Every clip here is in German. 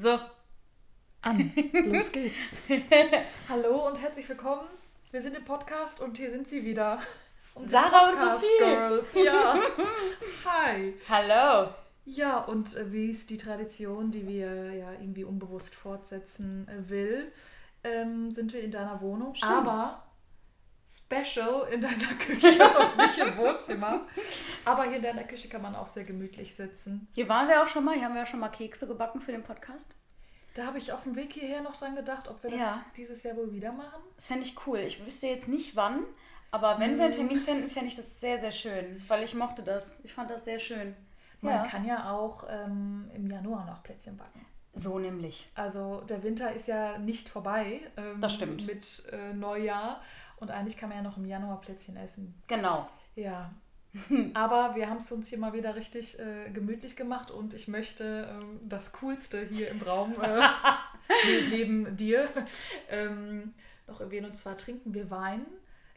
So. An. Los geht's. Hallo und herzlich willkommen. Wir sind im Podcast und hier sind sie wieder. Unsere Sarah und Sophie. Girls. Ja. Hi. Hallo. Ja, und äh, wie es die Tradition, die wir ja irgendwie unbewusst fortsetzen äh, will, ähm, sind wir in deiner Wohnung. Stimmt. Aber special in deiner Küche und nicht im Wohnzimmer. Aber hier in deiner Küche kann man auch sehr gemütlich sitzen. Hier waren wir auch schon mal. Hier haben wir auch schon mal Kekse gebacken für den Podcast. Da habe ich auf dem Weg hierher noch dran gedacht, ob wir das Ja. dieses Jahr wohl wieder machen. Das fände ich cool. Ich wüsste jetzt nicht wann, aber wenn wir einen Termin finden, fände ich das sehr, sehr schön. Weil ich mochte das. Ich fand das sehr schön. Man Ja. kann ja auch ähm, im Januar noch Plätzchen backen. So nämlich. Also der Winter ist ja nicht vorbei. Ähm, Das stimmt. Mit äh, Neujahr. Und eigentlich kann man ja noch im Januar Plätzchen essen. Genau. Ja. Aber wir haben es uns hier mal wieder richtig äh, gemütlich gemacht und ich möchte ähm, das Coolste hier im Raum äh, ne- neben dir ähm, noch erwähnen. Und zwar trinken wir Wein.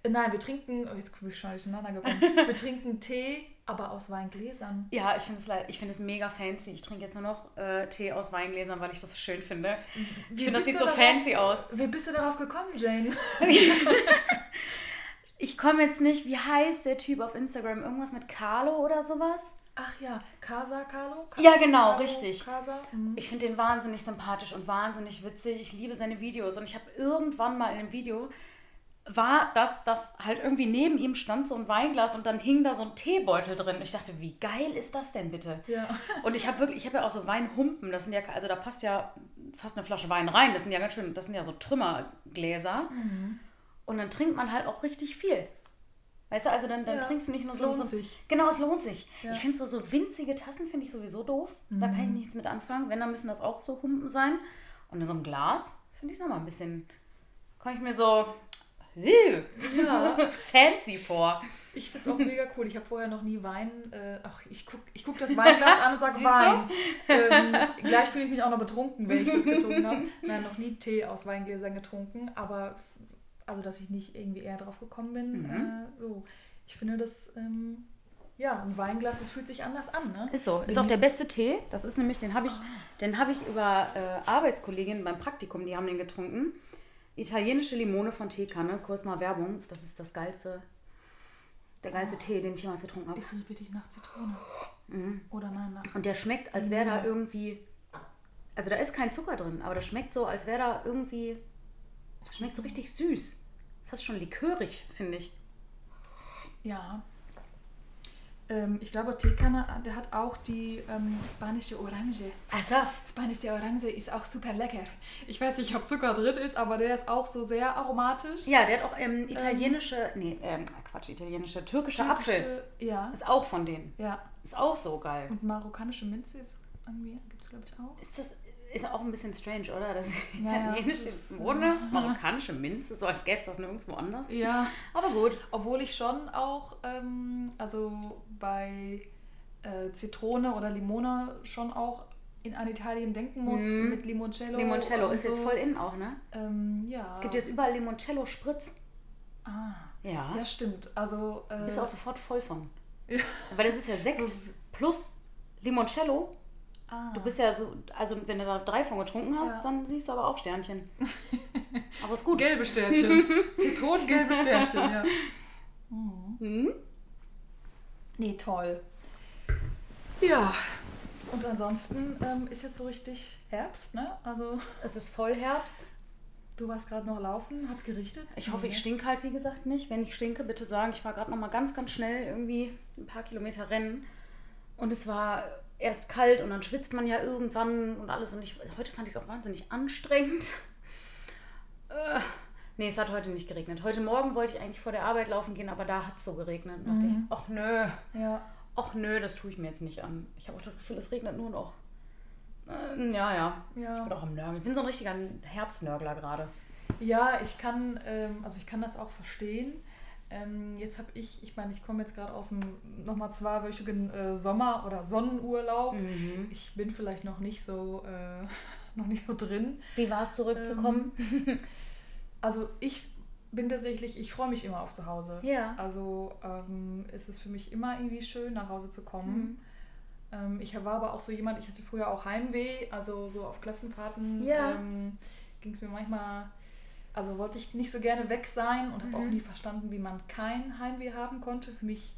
Nein, wir trinken, oh, jetzt bin ich schon durcheinander gekommen. Wir trinken Tee, aber aus Weingläsern. Ja, ich finde es ich es mega fancy. Ich trinke jetzt nur noch äh, Tee aus Weingläsern, weil ich das so schön finde. Ich Wie finde, das sieht so darauf- fancy aus. Wie bist du darauf gekommen, Jane? Ich komme jetzt nicht, wie heißt der Typ auf Instagram? Irgendwas mit Carlo oder sowas? Ach ja, Casa Carlo? Ja, genau, Carlo, richtig. Casa? Mhm. Ich finde den wahnsinnig sympathisch und wahnsinnig witzig. Ich liebe seine Videos und ich habe irgendwann mal in einem Video war, dass das halt irgendwie neben ihm stand so ein Weinglas und dann hing da so ein Teebeutel drin. Ich dachte, wie geil ist das denn bitte? Ja. Und ich habe wirklich, ich habe ja auch so Weinhumpen. Das sind ja, also da passt ja fast eine Flasche Wein rein. Das sind ja ganz schön, das sind ja so Trümmergläser. Und dann trinkt man halt auch richtig viel. Weißt du, also dann, dann Ja, trinkst du nicht nur es so, lohnt so sich. Genau, es lohnt sich. Ja. Ich finde so, so winzige Tassen finde ich sowieso doof. Da kann ich nichts mit anfangen. Wenn, dann müssen das auch so Humpen sein. Und in so einem Glas finde ich es nochmal ein bisschen, komme ich mir so ja. fancy vor. Ich finde es auch mega cool. Ich habe vorher noch nie Wein. Äh, ach, ich gucke ich guck das Weinglas an und sage? Wein. Ähm, gleich fühle ich mich auch noch betrunken, wenn ich das getrunken habe. Nein, noch nie Tee aus Weingläsern getrunken. Aber also, dass ich nicht irgendwie eher drauf gekommen bin. Mhm. Äh, so. Ich finde das. Ähm, ja, ein Weinglas, das fühlt sich anders an, ne? Ist so. Ist auch der beste Tee. Das ist nämlich, den habe ich, den habe ich über äh, Arbeitskolleginnen beim Praktikum, die haben den getrunken. Italienische Limone von Teekanne, kurz mal Werbung. Das ist das geilste, der geilste Tee, den ich jemals getrunken habe. Ist es wirklich nach Zitrone? Mhm. Oder nein, nach. Und der schmeckt, als wäre da irgendwie, also da ist kein Zucker drin, aber das schmeckt so, als wäre da irgendwie, das schmeckt so richtig süß. Fast schon likörig, finde ich. Ja. Ähm, ich glaube, Teekanne, der hat auch die ähm, spanische Orange. Achso. Spanische Orange ist auch super lecker. Ich weiß nicht, ob Zucker drin ist, aber der ist auch so sehr aromatisch. Ja, der hat auch ähm, italienische, nee, ähm, Quatsch, italienische, türkische Apfel. Türkische- Ja, Ist auch von denen. ja. Ist auch so geil. Und marokkanische Minze ist irgendwie, gibt es glaube ich auch. Ist das ist auch ein bisschen strange, oder? Das Ja, italienische das Bohne, marokkanische Minze, so als gäbe es das nirgendwo anders. Ja. Aber gut. Obwohl ich schon auch, ähm, also bei äh, Zitrone oder Limone schon auch in an Italien denken muss Mhm. mit Limoncello. Limoncello ist jetzt so. voll in auch, ne? Ähm, ja. Es gibt jetzt überall Limoncello-Spritz. Ah. Ja. Ja, stimmt. Also. Äh, Bist auch sofort voll von. Ja. Weil das ist ja Sekt So- plus Limoncello. Ah. Du bist ja so, also wenn du da drei von getrunken hast, Ja. dann siehst du aber auch Sternchen. aber ist gut. gelbe Sternchen. Zitronengelbe Sternchen, ja. Mhm. Nee, toll. Ja. Und ansonsten ähm, ist jetzt so richtig Herbst, ne? Also, Es ist voll Herbst. du warst gerade noch laufen, hat's gerichtet? Ich hoffe, ich stinke halt, wie gesagt, nicht. Wenn ich stinke, bitte sagen, ich war gerade noch mal ganz, ganz schnell irgendwie ein paar Kilometer rennen. Und es war erst kalt und dann schwitzt man ja irgendwann und alles. Und ich, heute fand ich es auch wahnsinnig anstrengend. Äh, nee, es hat heute nicht geregnet. Heute Morgen wollte ich eigentlich vor der Arbeit laufen gehen, aber da hat es so geregnet. Da dachte ich, ach nö, Ja. ach nö, das tue ich mir jetzt nicht an. Ich habe auch das Gefühl, es regnet nur noch. Äh, ja, ja. Ja. Ich bin auch am Nörgeln. Ich bin so ein richtiger Herbstnörgler gerade. Ja, ich kann, ähm, also ich kann das auch verstehen. Ähm, jetzt habe ich, ich meine, ich komme jetzt gerade aus dem nochmal zweiwöchigen äh, Sommer- oder Sonnenurlaub. Mhm. Ich bin vielleicht noch nicht so, äh, noch nicht so drin. Wie war es zurückzukommen? Also ich bin tatsächlich, ich freue mich immer auf zu Hause. Ja. Also ähm, ist es für mich immer irgendwie schön, nach Hause zu kommen. Ähm, ich war aber auch so jemand, ich hatte früher auch Heimweh, also so auf Klassenfahrten Ja. ähm, ging es mir manchmal, also wollte ich nicht so gerne weg sein und habe auch Mhm. nie verstanden, wie man kein Heimweh haben konnte. Für mich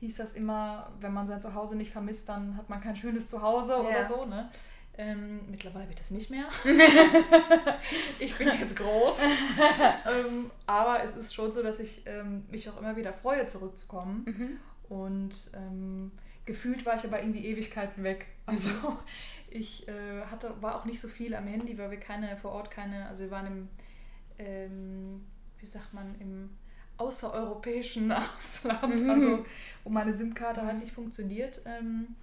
hieß das immer, wenn man sein Zuhause nicht vermisst, dann hat man kein schönes Zuhause Ja. oder so. Ne? Ähm, mittlerweile wird das nicht mehr. ich bin jetzt groß. ähm, aber es ist schon so, dass ich ähm, mich auch immer wieder freue, zurückzukommen. Mhm. Und ähm, gefühlt war ich aber irgendwie Ewigkeiten weg. Also ich äh, hatte, war auch nicht so viel am Handy, weil wir keine vor Ort keine, also wir waren im, ähm, wie sagt man, im außereuropäischen Ausland, Mhm. also wo meine SIM-Karte halt nicht funktioniert. Ähm,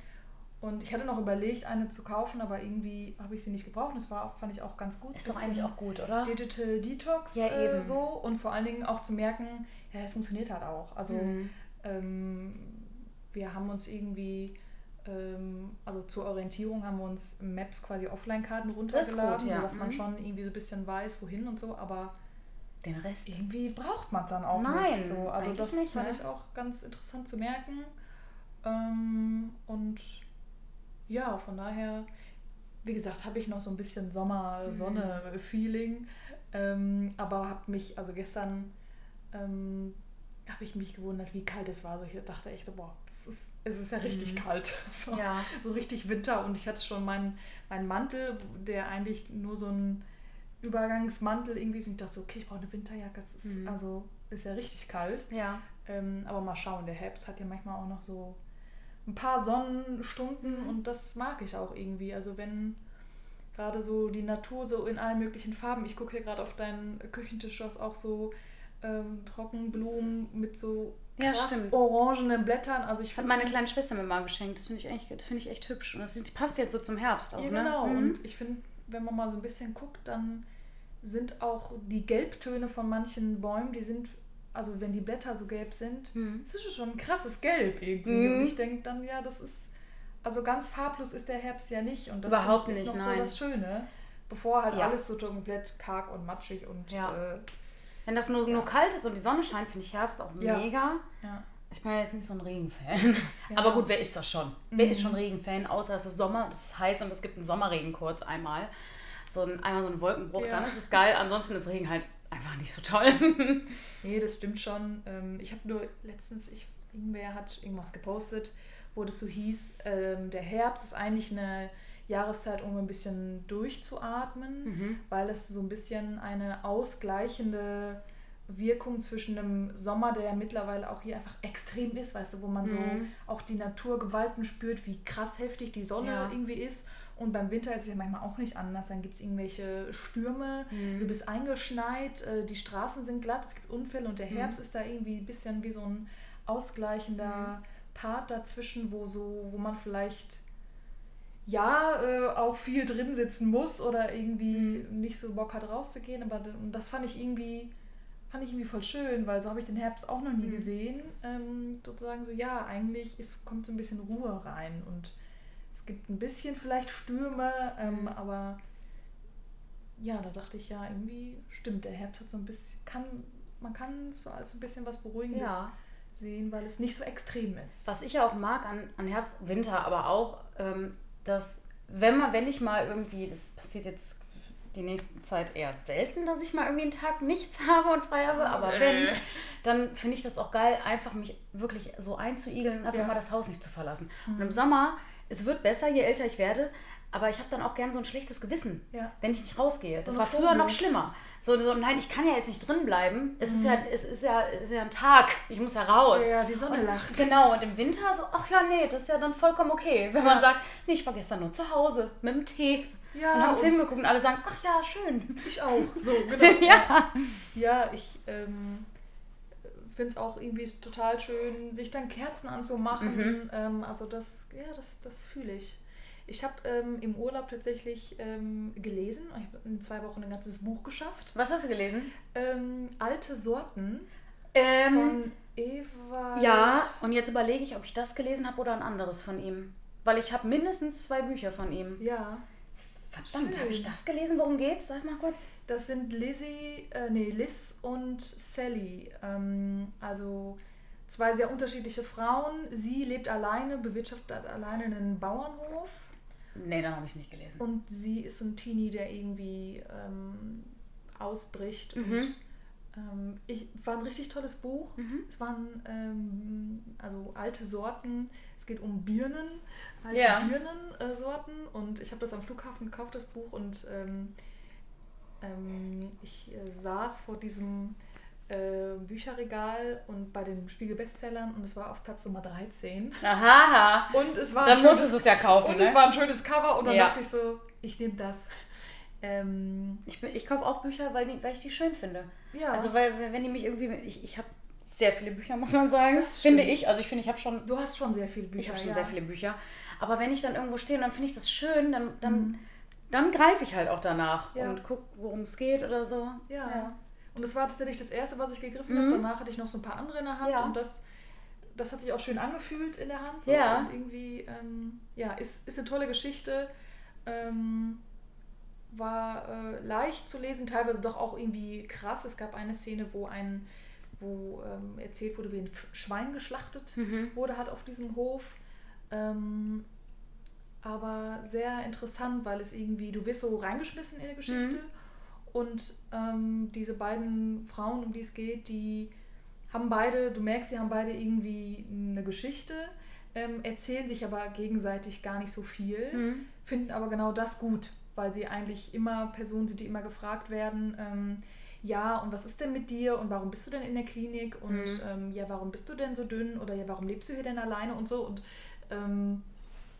und ich hatte noch überlegt, eine zu kaufen, aber irgendwie habe ich sie nicht gebraucht. Das war, fand ich auch ganz gut. Ist doch eigentlich auch gut, oder? Digital Detox Ja, äh, eben. so und vor allen Dingen auch zu merken, ja, es funktioniert halt auch. Also Mhm. ähm, wir haben uns irgendwie, also zur Orientierung haben wir uns Maps quasi Offline-Karten ist gut, runtergeladen, ja. sodass man Mhm. schon irgendwie so ein bisschen weiß, wohin und so, aber Den Rest. irgendwie braucht man es dann auch Nein, nicht so. Also das nicht, fand ne? ich auch ganz interessant zu merken. Ähm, und ja, von daher, wie gesagt, habe ich noch so ein bisschen Mhm. Sommer-Sonne-Feeling. Ähm, aber habe mich, also gestern ähm, habe ich mich gewundert, wie kalt es war. Also ich dachte echt, boah, es ist, ja richtig Mhm. kalt. So, Ja. so richtig Winter. Und ich hatte schon meinen, meinen Mantel, der eigentlich nur so ein Übergangsmantel irgendwie ist. Und ich dachte so, okay, ich brauche eine Winterjacke. Es ist, Mhm. also, ist ja richtig kalt. Ja. Ähm, aber mal schauen, der Herbst hat ja manchmal auch noch so ein paar Sonnenstunden Mhm. und das mag ich auch irgendwie. Also wenn gerade so die Natur so in allen möglichen Farben, ich gucke hier gerade auf deinen Küchentisch, du hast auch so ähm, Trockenblumen mit so Ja, krass stimmt. orangenen Blättern. Also ich Hat meine kleine Schwester mir mal geschenkt. Das finde ich, echt- das finde ich echt hübsch. Und das passt jetzt so zum Herbst auch, Ja, ne? genau. Mhm. Und ich finde, wenn man mal so ein bisschen guckt, dann sind auch die Gelbtöne von manchen Bäumen, die sind, also wenn die Blätter so gelb sind, Mhm. es ist schon ein krasses Gelb irgendwie. Mhm. Und ich denke dann, ja, das ist, also ganz farblos ist der Herbst ja nicht. Und das Überhaupt ich, ist nicht, noch nein. so das Schöne. Bevor halt Ja. alles so komplett karg und matschig und Ja. äh, Wenn das nur, nur kalt ist und die Sonne scheint, finde ich Herbst auch mega. ja. Ich bin ja jetzt nicht so ein Regenfan. Ja. Aber gut, wer ist das schon? Wer ist Mhm. schon Regenfan? Außer es ist Sommer, es ist heiß und es gibt einen Sommerregen kurz einmal. So ein, einmal so ein Wolkenbruch, Ja. dann ist es geil. Ansonsten ist Regen halt einfach nicht so toll. Nee, das stimmt schon. Ähm, ich habe nur letztens, ich, irgendwer hat irgendwas gepostet, wo das so hieß, ähm, der Herbst ist eigentlich eine Jahreszeit, um ein bisschen durchzuatmen, Mhm. weil es so ein bisschen eine ausgleichende Wirkung zwischen einem Sommer, der ja mittlerweile auch hier einfach extrem ist, weißt du, wo man so Mhm. auch die Naturgewalten spürt, wie krass heftig die Sonne Ja. irgendwie ist. Und beim Winter ist es ja manchmal auch nicht anders. Dann gibt es irgendwelche Stürme, Mhm. du bist eingeschneit, äh, die Straßen sind glatt, es gibt Unfälle und der Mhm. Herbst ist da irgendwie ein bisschen wie so ein ausgleichender Part dazwischen, wo so, wo man vielleicht ja äh, auch viel drin sitzen muss oder irgendwie nicht so Bock hat rauszugehen. Aber das fand ich irgendwie fand ich irgendwie voll schön, weil so habe ich den Herbst auch noch nie Mhm. gesehen. Ähm, sozusagen so, ja, eigentlich ist, kommt so ein bisschen Ruhe rein und es gibt ein bisschen vielleicht Stürme, ähm, Mhm. aber ja, da dachte ich ja, irgendwie stimmt, der Herbst hat so ein bisschen, kann, man kann so als ein bisschen was Beruhigendes Ja. sehen, weil es nicht so extrem ist. Was ich ja auch mag an, an Herbst, Winter, aber auch, ähm, dass wenn man, wenn ich mal irgendwie, das passiert jetzt die nächste Zeit eher selten, dass ich mal irgendwie einen Tag nichts habe und frei habe, aber wenn, dann finde ich das auch geil, einfach mich wirklich so einzuigeln und einfach Ja. mal das Haus nicht zu verlassen. Und Mhm. im Sommer, es wird besser, je älter ich werde, aber ich habe dann auch gern so ein schlechtes Gewissen, Ja. wenn ich nicht rausgehe. So das war früher noch schlimmer. So, so, nein, ich kann ja jetzt nicht drin bleiben. Es, ist, Mhm. ja, es, ist, ja, es ist ja ein Tag. Ich muss ja raus. Ja, die Sonne und, lacht. Genau, und im Winter so, ach ja, nee, das ist ja dann vollkommen okay. Wenn Ja. man sagt, nee, ich war gestern nur zu Hause mit dem Tee Ja, und haben einen Film geguckt und alle sagen, ach ja, schön. Ich auch. So, genau. Ja. Ja, ich ähm, finde es auch irgendwie total schön, sich dann Kerzen anzumachen. Mhm. Ähm, also das, ja, das, das fühle ich. Ich habe ähm, im Urlaub tatsächlich ähm, gelesen. Ich habe in zwei Wochen ein ganzes Buch geschafft. Was hast du gelesen? Ähm, Alte Sorten Ähm, von Eva. ja, und jetzt überlege ich, ob ich das gelesen habe oder ein anderes von ihm. Weil ich habe mindestens zwei Bücher von ihm. Ja, Verdammt, habe ich das gelesen? Worum geht's? Sag mal kurz. das sind Lizzie, äh, nee, Liz und Sally. Ähm, also zwei sehr unterschiedliche Frauen. Sie lebt alleine, bewirtschaftet alleine einen Bauernhof. Nee, dann habe ich es nicht gelesen. Und sie ist so ein Teenie, der irgendwie ähm, ausbricht. Mhm. Und ähm, ich, war ein richtig tolles Buch. Mhm. Es waren ähm, also alte Sorten. Es geht um Birnen, alte Ja. Birnensorten. und ich habe das am Flughafen gekauft, das Buch. Und ähm, ähm, ich äh, saß vor diesem äh, Bücherregal und bei den Spiegel-Bestsellern und es war auf Platz Nummer 13. Aha. Und es war Dann schönes- musstest du es ja kaufen, und ne? es war ein schönes Cover und dann Ja. dachte ich so, ich nehme das. Ähm, Ich, ich kaufe auch Bücher, weil, die, weil ich die schön finde. ja, Also, weil, wenn die mich irgendwie. Ich, ich habe sehr viele Bücher, muss man sagen. Das finde ich. Also, ich finde, ich habe schon. du hast schon sehr viele Bücher. Ich habe schon ja. sehr viele Bücher. Aber wenn ich dann irgendwo stehe und dann finde ich das schön, dann, dann, Mhm. dann greife ich halt auch danach Ja. und gucke, worum es geht oder so. Ja. Und das war tatsächlich das erste, was ich gegriffen Mhm. habe. Danach hatte ich noch so ein paar andere in der Hand Ja. und das, das hat sich auch schön angefühlt in der Hand. So. Ja. Und irgendwie, ähm, ja, ist, ist eine tolle Geschichte. Ähm, war äh, leicht zu lesen, teilweise doch auch irgendwie krass. Es gab eine Szene, wo ein wo ähm, erzählt wurde, wie ein Schwein geschlachtet Mhm. wurde hat auf diesem Hof. Ähm, aber sehr interessant, weil es irgendwie, du wirst so reingeschmissen in die Geschichte und ähm, diese beiden Frauen, um die es geht, die haben beide, du merkst, sie haben beide irgendwie eine Geschichte, ähm, erzählen sich aber gegenseitig gar nicht so viel, Mhm. finden aber genau das gut, weil sie eigentlich immer Personen sind, die immer gefragt werden, ähm, ja, und was ist denn mit dir und warum bist du denn in der Klinik und Mhm. ähm, ja, warum bist du denn so dünn oder ja, warum lebst du hier denn alleine und so und ähm,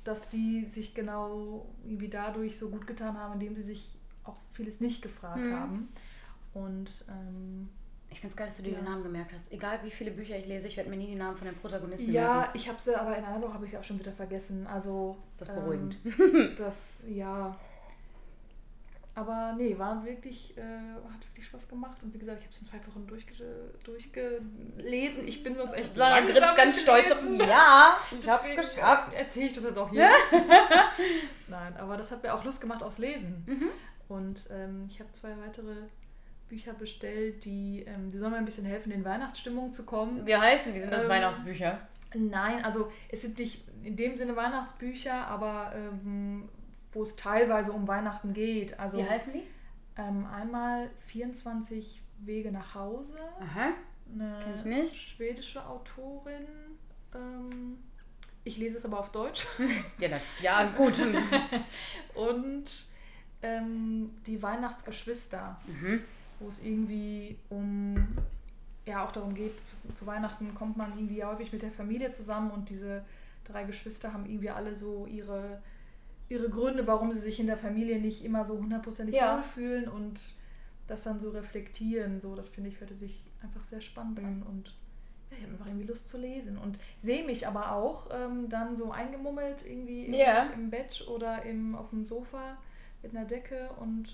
dass die sich genau irgendwie dadurch so gut getan haben, indem sie sich auch vieles nicht gefragt Mhm. haben. Und ähm, Ich finde es geil, dass du dir Ja. den Namen gemerkt hast. Egal wie viele Bücher ich lese, ich werde mir nie die Namen von den Protagonisten ja, merken. ich habe sie, aber in einer Woche habe ich sie auch schon wieder vergessen. Also Das ist beruhigend. Ähm, das, ja. Aber nee, war wirklich, äh, hat wirklich Spaß gemacht. Und wie gesagt, ich habe es in zwei Wochen durchge durchgelesen. Ich bin sonst echt Sarah grinst ganz stolz auf. Ja, ich hab's Deswegen geschafft. Erzähle ich das jetzt auch hier. Nein, aber das hat mir auch Lust gemacht aufs Lesen. Mhm. Und ähm, ich habe zwei weitere Bücher bestellt, die, ähm, die sollen mir ein bisschen helfen, in Weihnachtsstimmung zu kommen. Wie heißen die? Sind das Ähm, Weihnachtsbücher? Nein, also es sind nicht in dem Sinne Weihnachtsbücher, aber ähm, wo es teilweise um Weihnachten geht. Also Wie heißen die? ähm, einmal 24 Wege nach Hause, Aha. eine Kenn ich nicht. schwedische Autorin. Ähm, ich lese es aber auf Deutsch. Ja, das, ja gut. Und ähm, die Weihnachtsgeschwister, Mhm. wo es irgendwie um, ja auch darum geht, zu Weihnachten kommt man irgendwie häufig mit der Familie zusammen und diese drei Geschwister haben irgendwie alle so ihre, ihre Gründe, warum sie sich in der Familie nicht immer so hundertprozentig Ja. wohlfühlen und das dann so reflektieren. So, das finde ich, hörte sich einfach sehr spannend an und ja, ich habe einfach irgendwie Lust zu lesen und sehe mich aber auch ähm, dann so eingemummelt irgendwie im, Ja. im Bett oder im, auf dem Sofa mit einer Decke und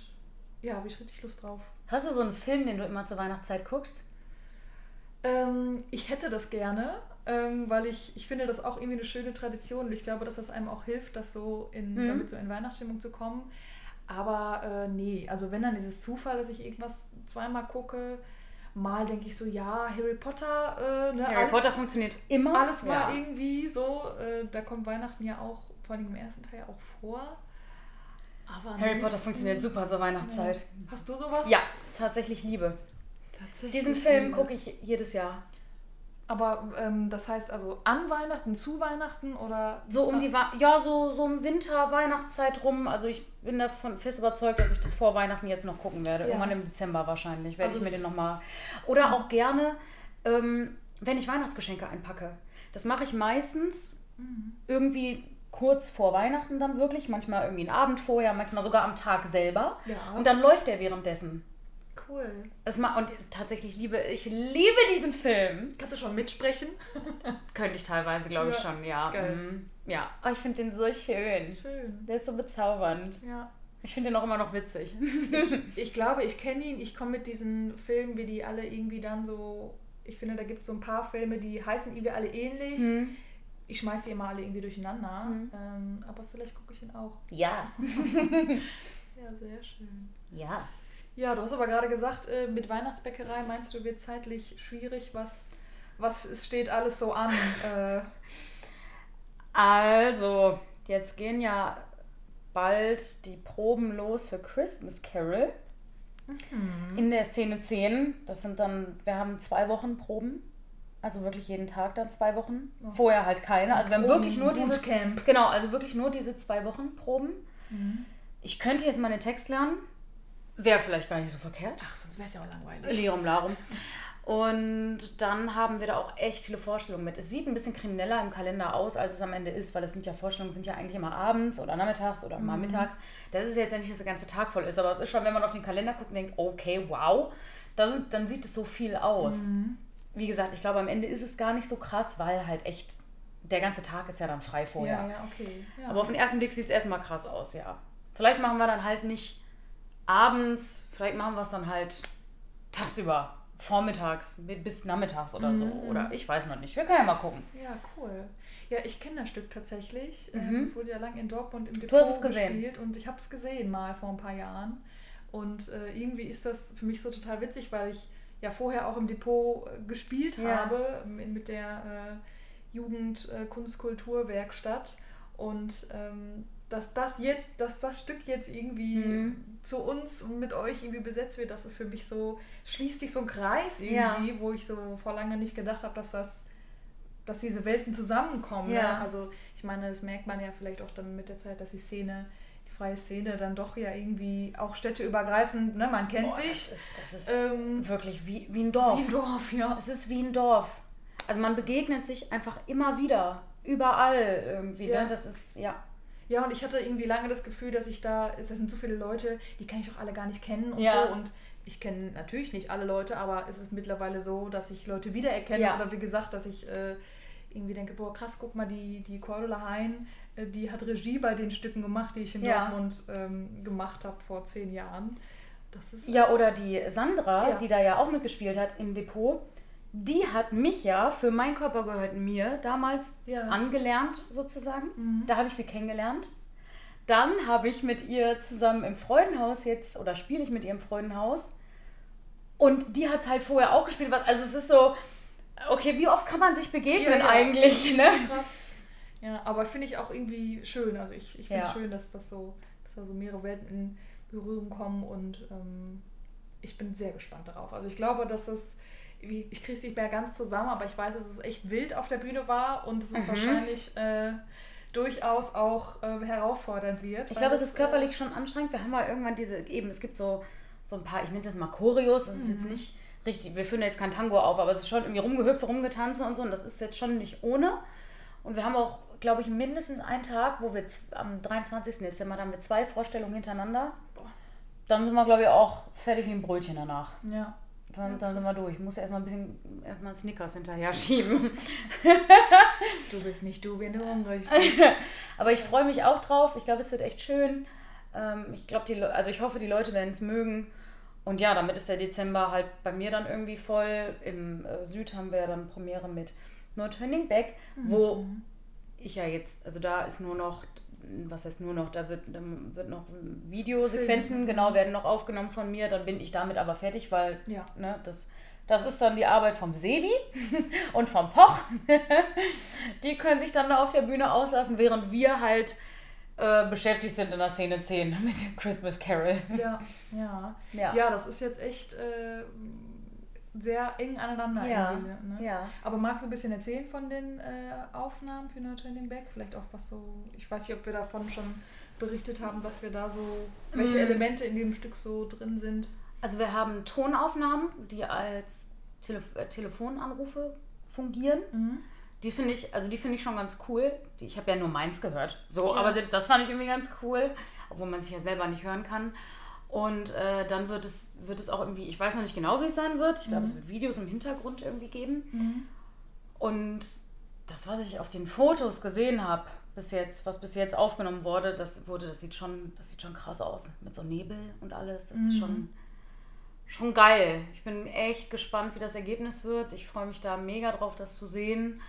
ja, habe ich richtig Lust drauf. Hast du so einen Film, den du immer zur Weihnachtszeit guckst? Ähm, ich hätte das gerne, ähm, weil ich, ich finde das auch irgendwie eine schöne Tradition und ich glaube, dass das einem auch hilft, das so in, Mhm. damit so in Weihnachtsstimmung zu kommen. Aber äh, nee, also wenn dann dieses Zufall, dass ich irgendwas zweimal gucke, mal denke ich so, ja, Harry Potter, äh, ne, Harry alles, Potter funktioniert immer. alles war ja. irgendwie so, äh, da kommt Weihnachten ja auch, vor allem im ersten Teil auch vor. Aber Harry Potter funktioniert super zur Weihnachtszeit. Hast du sowas? Ja, tatsächlich Liebe. tatsächlich. Diesen Film gucke ich jedes Jahr. Aber ähm, das heißt also an Weihnachten, zu Weihnachten oder So um die Wa ja, so, so im Winter, Weihnachtszeit rum. Also ich bin davon fest überzeugt, dass ich das vor Weihnachten jetzt noch gucken werde. Ja. Irgendwann im Dezember wahrscheinlich werde Also- ich mir den nochmal. Oder auch gerne, ähm, wenn ich Weihnachtsgeschenke einpacke. Das mache ich meistens Mhm. irgendwie kurz vor Weihnachten dann wirklich. Manchmal irgendwie einen Abend vorher, manchmal sogar am Tag selber. Ja. Und dann läuft der währenddessen. Cool. Das ma und tatsächlich liebe, ich liebe diesen Film. Kannst du schon mitsprechen? Könnte ich teilweise, glaube ich, Ja, schon, ja. geil. Mhm. Ja, aber ich finde den so schön. Schön. Der ist so bezaubernd. Ja. Ich finde den auch immer noch witzig. Ich glaube, ich kenne ihn. Ich komme mit diesen Filmen, wie die alle irgendwie dann so. Ich finde, da gibt es so ein paar Filme, die heißen irgendwie alle ähnlich. Mhm. Ich schmeiße die immer alle irgendwie durcheinander. Mhm. Ähm, aber vielleicht gucke ich ihn auch. Ja. Ja, sehr schön. Ja. Ja, du hast aber gerade gesagt, äh, mit Weihnachtsbäckerei meinst du, wird zeitlich schwierig, was was es steht alles so an? äh, Also, jetzt gehen ja bald die Proben los für Christmas Carol. In der Szene 10. Das sind dann, wir haben zwei Wochen Proben. Also wirklich jeden Tag dann zwei Wochen. Vorher halt keine. Also wir haben wirklich nur diese. Bootcamp. Genau, also wirklich nur diese zwei Wochen Proben. Ich könnte jetzt mal den Text lernen. Wäre vielleicht gar nicht so verkehrt. ach, sonst wäre es ja auch langweilig. Lirum Larum. Und dann haben wir da auch echt viele Vorstellungen mit. Es sieht ein bisschen krimineller im Kalender aus, als es am Ende ist, weil es sind ja Vorstellungen, sind ja eigentlich immer abends oder nachmittags oder mal mittags. Das ist jetzt ja nicht, dass der ganze Tag voll ist, aber es ist schon, wenn man auf den Kalender guckt und denkt, okay, wow, das ist, dann sieht es so viel aus. Wie gesagt, ich glaube, am Ende ist es gar nicht so krass, weil halt echt der ganze Tag ist ja dann frei vorher. Ja, ja, okay. Ja. Aber auf den ersten Blick sieht es erstmal krass aus, ja. Vielleicht machen wir dann halt nicht abends, vielleicht machen wir es dann halt tagsüber, vormittags bis nachmittags oder so. Mhm, Oder ich weiß noch nicht. Wir können ja mal gucken. Ja, cool. Ja, ich kenne das Stück tatsächlich. Ähm, Es wurde ja lang in Dortmund im Depot Mhm. gespielt und ich habe es gesehen mal vor ein paar Jahren. Und äh, irgendwie ist das für mich so total witzig, weil ich ja vorher auch im Depot äh, gespielt Ja. habe mit, mit der äh, Jugend äh, Kunstkulturwerkstatt und ähm, dass das jetzt, dass das Stück jetzt irgendwie Mhm. zu uns und mit euch irgendwie besetzt wird, das ist für mich so, schließt sich so ein Kreis Ja. irgendwie, wo ich so vor lange nicht gedacht habe, dass das, dass diese Welten zusammenkommen. Ja. Ne? Also ich meine, das merkt man ja vielleicht auch dann mit der Zeit, dass die Szene, die freie Szene dann doch ja irgendwie auch städteübergreifend, ne, man kennt Boah, sich. Das ist, das ist Ähm, wirklich wie, wie ein Dorf. wie ein Dorf, ja. Es ist wie ein Dorf. Also man begegnet sich einfach immer wieder. Überall irgendwie. Ja. Ne? Das ist, ja. Ja, und ich hatte irgendwie lange das Gefühl, dass ich da, es sind so viele Leute, die kann ich doch alle gar nicht kennen und Ja. so. Und ich kenne natürlich nicht alle Leute, aber es ist mittlerweile so, dass ich Leute wiedererkenne. Ja. Oder wie gesagt, dass ich äh, irgendwie denke, boah, krass, guck mal, die, die Cordula Hein, die hat Regie bei den Stücken gemacht, die ich in Ja. Dortmund ähm, gemacht habe vor zehn Jahren. Das ist Ja, oder die Sandra, Ja. die da ja auch mitgespielt hat im Depot, die hat mich ja für Mein Körper gehört mir damals Ja. angelernt, sozusagen. Mhm. Da habe ich sie kennengelernt. Dann habe ich mit ihr zusammen im Freudenhaus jetzt, oder spiele ich mit ihr im Freudenhaus. Und die hat halt vorher auch gespielt. Also es ist so, okay, wie oft kann man sich begegnen eigentlich? Ne? krass. Ja, aber finde ich auch irgendwie schön. Also ich, ich finde es Ja. schön, dass das so, dass da so mehrere Welten in Berührung kommen und ähm, ich bin sehr gespannt darauf. Also ich glaube, dass es, wie- ich kriege es nicht mehr ganz zusammen, aber ich weiß, dass es echt wild auf der Bühne war und Mhm. es ist wahrscheinlich äh, durchaus auch äh, herausfordernd wird. Ich glaube, es das, ist körperlich schon anstrengend. Wir haben mal irgendwann diese, eben, es gibt so, so ein paar, ich nenne das mal Choreos, das ist jetzt nicht richtig, wir führen jetzt kein Tango auf, aber es ist schon irgendwie rumgehüpft, rumgetanzt und so und das ist jetzt schon nicht ohne. Und wir haben auch, glaube ich, mindestens einen Tag, wo wir am 23. Dezember, da haben wir zwei Vorstellungen hintereinander. Dann sind wir, glaube ich, auch fertig wie ein Brötchen danach. Ja. Dann, Ja, dann sind wir durch. Ich muss erstmal ein bisschen, erstmal Snickers hinterher schieben. Du bist nicht du, wenn du hungrig bist. Aber ich freue mich auch drauf. Ich glaube, es wird echt schön. Ähm, ich glaube, die, Le- also ich hoffe, die Leute werden es mögen. Und ja, damit ist der Dezember halt bei mir dann irgendwie voll. Im äh, Süd haben wir ja dann Premiere mit No Turning Back, wo ich ja jetzt, also da ist nur noch, was heißt nur noch, da wird, da wird noch Videosequenzen, Filme. genau, werden noch aufgenommen von mir. Dann bin ich damit aber fertig, weil Ja. ne, das, das ist dann die Arbeit vom Sebi und vom Poch. die können sich dann da auf der Bühne auslassen, während wir halt äh, beschäftigt sind in der Szene 10 mit dem Christmas Carol. Ja, ja. Ja. Ja, das ist jetzt echt äh, sehr eng aneinander Ja. Ne? ja. Aber magst du ein bisschen erzählen von den äh, Aufnahmen für No Turning Back? Vielleicht auch was so, ich weiß nicht, ob wir davon schon berichtet haben, was wir da so, welche Mm. Elemente in dem Stück so drin sind. Also wir haben Tonaufnahmen, die als Tele äh, Telefonanrufe fungieren. Die finde ich, also die finde ich schon ganz cool. Die, ich habe ja nur meins gehört. So, Ja. aber selbst das fand ich irgendwie ganz cool, obwohl man sich ja selber nicht hören kann. Und äh, dann wird es, wird es auch irgendwie, ich weiß noch nicht genau, wie es sein wird. Ich glaube, es wird Videos im Hintergrund irgendwie geben. Und das, was ich auf den Fotos gesehen habe, bis jetzt, was bis jetzt aufgenommen wurde, das wurde, das sieht schon, das sieht schon krass aus. Mit so Nebel und alles. Das ist schon, schon geil. Ich bin echt gespannt, wie das Ergebnis wird. Ich freue mich da mega drauf, das zu sehen.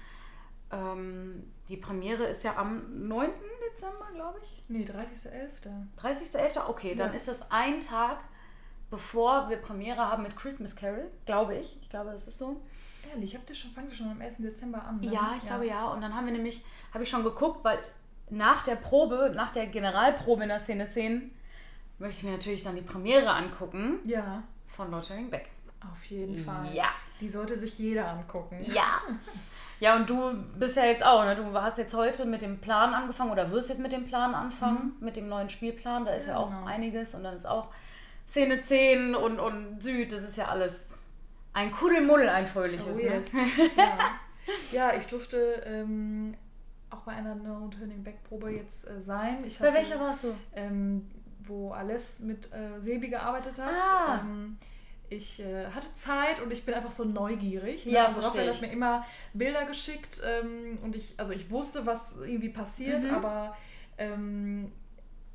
Ähm, die Premiere ist ja am 9. Dezember, glaube ich. Nee, 30.11. 30.11. Okay, dann Ja. ist das ein Tag, bevor wir Premiere haben mit Christmas Carol, glaube ich. Ich glaube, das ist so. Ehrlich, habt ihr schon, fangt ihr schon am 1. Dezember an? Ne? Ja, ich glaube ja. Und dann haben wir nämlich, habe ich schon geguckt, weil nach der Probe, nach der Generalprobe in der Szene 10, möchte ich mir natürlich dann die Premiere angucken. Ja. Von Turning Back. Auf jeden Fall. Ja. Die sollte sich jeder angucken. Ja. Ja, und du bist ja jetzt auch, ne? Du hast jetzt heute mit dem Plan angefangen oder wirst jetzt mit dem Plan anfangen, mhm. mit dem neuen Spielplan. Da ist ja, ja auch genau. einiges und dann ist auch Szene 10 und, und Süd, das ist ja alles ein Kuddelmuddel, ein fröhliches. Oh, ne? yes. ne? ja. ja. ich durfte ähm, auch bei einer No Turning Back Probe jetzt äh, sein. Ich bei hatte, welcher warst du? Ähm, wo alles mit äh, Sebi gearbeitet hat. Ah. Ähm, ich äh, hatte Zeit und ich bin einfach so neugierig. Ne? Ja, also Raphael hat mir immer Bilder geschickt ähm, und ich, also ich wusste, was irgendwie passiert, mhm. aber ähm,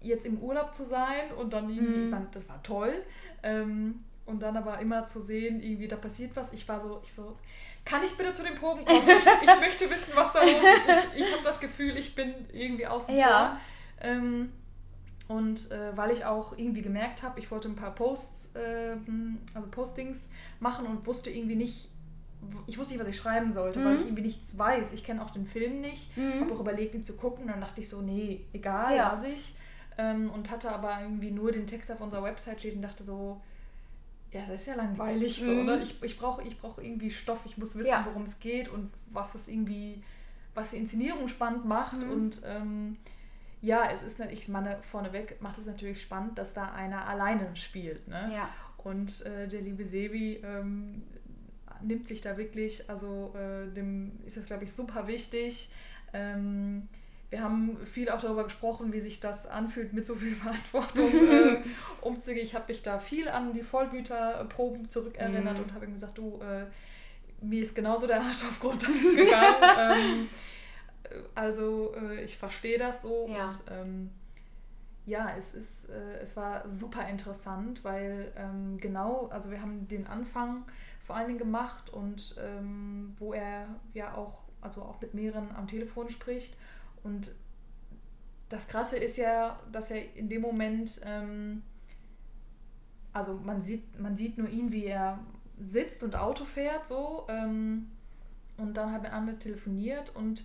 jetzt im Urlaub zu sein und dann irgendwie, mhm. fand, das war toll. Ähm, und dann aber immer zu sehen, irgendwie da passiert was. Ich war so, ich so, kann ich bitte zu den Proben kommen? Ich, ich möchte wissen, was da los ist. Ich, ich habe das Gefühl, ich bin irgendwie außen ja. vor. Ähm, und äh, weil ich auch irgendwie gemerkt habe, ich wollte ein paar Posts, äh, also Postings machen und wusste irgendwie nicht, ich wusste nicht, was ich schreiben sollte, mhm. weil ich irgendwie nichts weiß. Ich kenne auch den Film nicht, mhm. habe auch überlegt, ihn zu gucken. Dann dachte ich so, nee, egal, ja. lasse ich. Ähm, und hatte aber irgendwie nur den Text auf unserer Website stehen und dachte so, ja, das ist ja langweilig so, mhm. ne? Ich, ich brauche ich brauch irgendwie Stoff, ich muss wissen, ja. worum es geht und was es irgendwie, was die Inszenierung spannend macht mhm. und ähm, ja, es ist, ich meine, vorneweg macht es natürlich spannend, dass da einer alleine spielt. Ne? Ja. Und äh, der liebe Sebi ähm, nimmt sich da wirklich, also äh, dem ist das, glaube ich, super wichtig. Ähm, wir haben viel auch darüber gesprochen, wie sich das anfühlt, mit so viel Verantwortung äh, umzugehen. Ich habe mich da viel an die Vollbüterproben zurückerinnert mhm. und habe ihm gesagt, du, äh, mir ist genauso der Arsch auf Grundeis gegangen. ähm, also äh, ich verstehe das so ja. und ähm, ja, es ist, äh, es war super interessant, weil ähm, genau, also wir haben den Anfang vor allen Dingen gemacht und ähm, wo er ja auch, also auch mit mehreren am Telefon spricht und das Krasse ist ja, dass er in dem Moment, ähm, also man sieht, man sieht nur ihn, wie er sitzt und Auto fährt, so, ähm, und dann hat er andere telefoniert und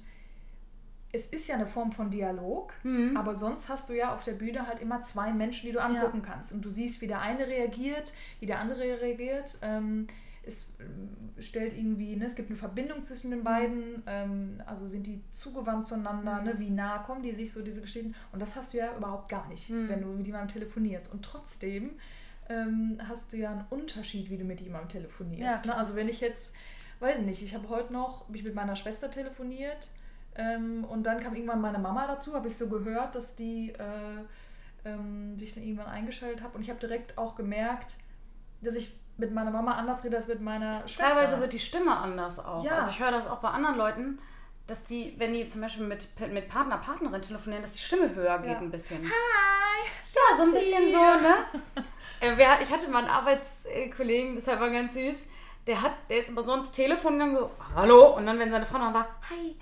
es ist ja eine Form von Dialog, mhm. aber sonst hast du ja auf der Bühne halt immer zwei Menschen, die du angucken ja. kannst. Und du siehst, wie der eine reagiert, wie der andere reagiert. Ähm, es äh, stellt irgendwie, ne, es gibt eine Verbindung zwischen den beiden, ähm, also sind die zugewandt zueinander, mhm. ne, wie nah kommen die sich so, diese Geschichten. Und das hast du ja überhaupt gar nicht, mhm. wenn du mit jemandem telefonierst. Und trotzdem ähm, hast du ja einen Unterschied, wie du mit jemandem telefonierst. Ja, ne? Also wenn ich jetzt, weiß nicht, ich habe heute noch, mich mit meiner Schwester telefoniert ähm, und dann kam irgendwann meine Mama dazu, habe ich so gehört, dass die äh, ähm, sich dann irgendwann eingeschaltet hat. Und ich habe direkt auch gemerkt, dass ich mit meiner Mama anders rede als mit meiner Schwester. Teilweise wird die Stimme anders auch. Ja. Also ich höre das auch bei anderen Leuten, dass die, wenn die zum Beispiel mit, mit Partner, Partnerin telefonieren, dass die Stimme höher geht ja. ein bisschen. Hi! Ja, so ein bisschen so, ne? Äh, ich hatte mal einen Arbeitskollegen, das war ganz süß der hat, der ist immer sonst Telefon gegangen, so, hallo. Und dann, wenn seine Frau dann war, hi.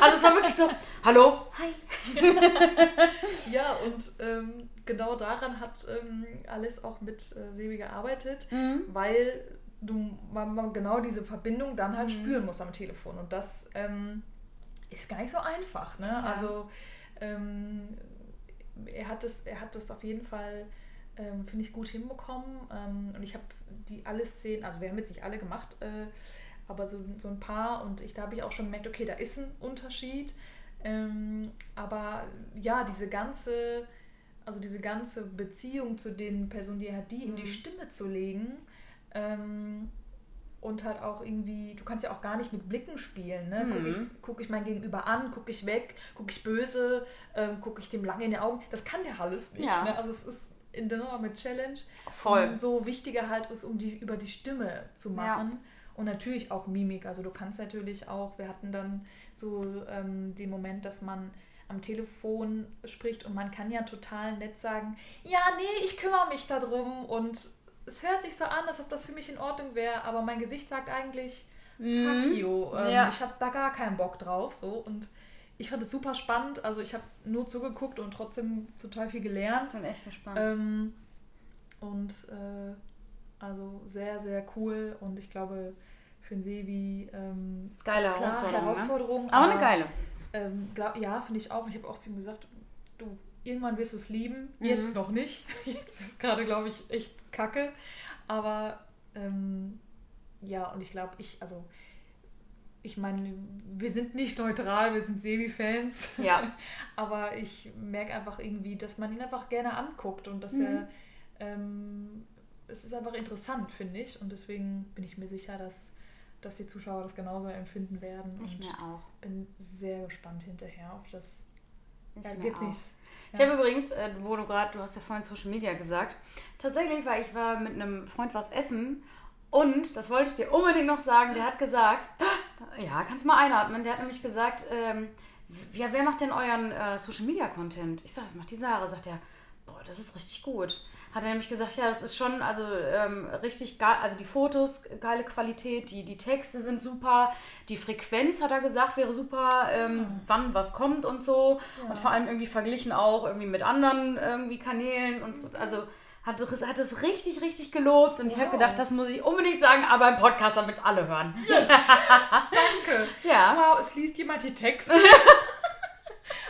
Also es war wirklich so, hallo, hi. ja, und ähm, genau daran hat ähm, Alice auch mit äh, Sebi gearbeitet, mhm. weil du man, man, genau diese Verbindung dann halt mhm. spüren muss am Telefon. Und das ähm, ist gar nicht so einfach. Ne? Ja. Also ähm, er hat es, er hat das auf jeden Fall ähm, finde ich, gut hinbekommen. Ähm, und ich habe die alle Szenen, also wir haben jetzt nicht alle gemacht, äh, aber so, so ein paar. Und ich, da habe ich auch schon gemerkt, okay, da ist ein Unterschied. Ähm, aber ja, diese ganze, also diese ganze Beziehung zu den Personen, die er hat, die mhm. in die mhm. Stimme zu legen, ähm, und halt auch irgendwie, du kannst ja auch gar nicht mit Blicken spielen. Ne? Gucke ich, mhm. guck ich mein Gegenüber an, gucke ich weg, gucke ich böse, ähm, gucke ich dem lange in die Augen. Das kann der alles nicht. Ja. Ne? Also es ist in der Nummer mit Challenge. Voll. So wichtiger halt ist, um die über die Stimme zu machen. Ja. Und natürlich auch Mimik. Also du kannst natürlich auch, wir hatten dann so ähm, den Moment, dass man am Telefon spricht und man kann ja total nett sagen, ja, nee, ich kümmere mich darum und es hört sich so an, als ob das für mich in Ordnung wäre, aber mein Gesicht sagt eigentlich, mhm. fuck you, ähm, ja. ich habe da gar keinen Bock drauf, so und ich fand es super spannend. Also ich habe nur zugeguckt und trotzdem total viel gelernt. Bin echt gespannt. Ähm, und äh, also sehr, sehr cool. Und ich glaube, für einen Sebi ähm, Geile klar, Herausforderung. Herausforderung Ne? Aber eine geile. Ähm, glaub, ja, finde ich auch. Ich habe auch zu ihm gesagt, du, irgendwann wirst du es lieben. Mhm. Jetzt noch nicht. Jetzt ist gerade, glaube ich, echt kacke. Aber ähm, ja, und ich glaube, ich, also, ich meine, wir sind nicht neutral, wir sind Sebi-Fans. Ja. Aber ich merke einfach irgendwie, dass man ihn einfach gerne anguckt und dass Mhm. er, ähm, es ist einfach interessant, finde ich. Und deswegen bin ich mir sicher, dass, dass die Zuschauer das genauso empfinden werden. Ich und mir auch. bin sehr gespannt hinterher auf das Ich. Ergebnis. Ich habe übrigens, äh, wo du gerade, du hast ja vorhin Social Media gesagt, tatsächlich war ich war mit einem Freund was essen und, das wollte ich dir unbedingt noch sagen, der hat gesagt, ja, kannst mal einatmen, der hat nämlich gesagt, ähm, ja, wer macht denn euren äh, Social Media Content? Ich sag, das macht die Sarah. Sagt er, boah, das ist richtig gut. Hat er nämlich gesagt, ja, das ist schon, also ähm, richtig geil, also die Fotos, geile Qualität, die, die Texte sind super, die Frequenz, hat er gesagt, wäre super, ähm, wann was kommt und so. Und vor allem irgendwie verglichen auch irgendwie mit anderen irgendwie Kanälen und so. Also hat, es- hat es richtig, richtig gelobt und ich habe Wow. gedacht, das muss ich unbedingt sagen, aber im Podcast, damit es alle hören. Yes! Danke! Ja. Wow, es liest jemand die Texte.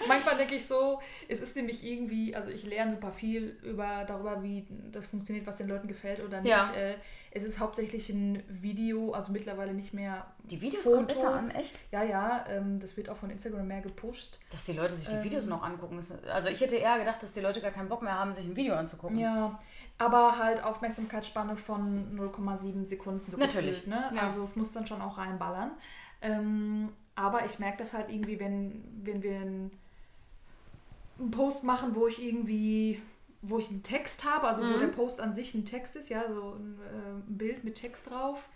Manchmal denke ich so, es ist nämlich irgendwie, also ich lerne super viel über darüber, wie das funktioniert, was den Leuten gefällt oder nicht. Ja. Äh, es ist hauptsächlich ein Video, also mittlerweile nicht mehr. Die Videos Fotos. kommen besser an, echt? Ja, ja, ähm, das wird auch von Instagram mehr gepusht. Dass die Leute sich die Ähm. Videos noch angucken. Das- Also ich hätte eher gedacht, dass die Leute gar keinen Bock mehr haben, sich ein Video anzugucken. Ja, aber halt Aufmerksamkeitsspanne von 0,7 Sekunden so Natürlich, gefühlt, ne? ja. Also es muss dann schon auch reinballern. Ähm, aber ich merke das halt irgendwie, wenn, wenn wir einen, einen Post machen, wo ich irgendwie, wo ich einen Text habe, also wo Mhm. der Post an sich ein Text ist, ja, so ein, äh, ein Bild mit Text drauf.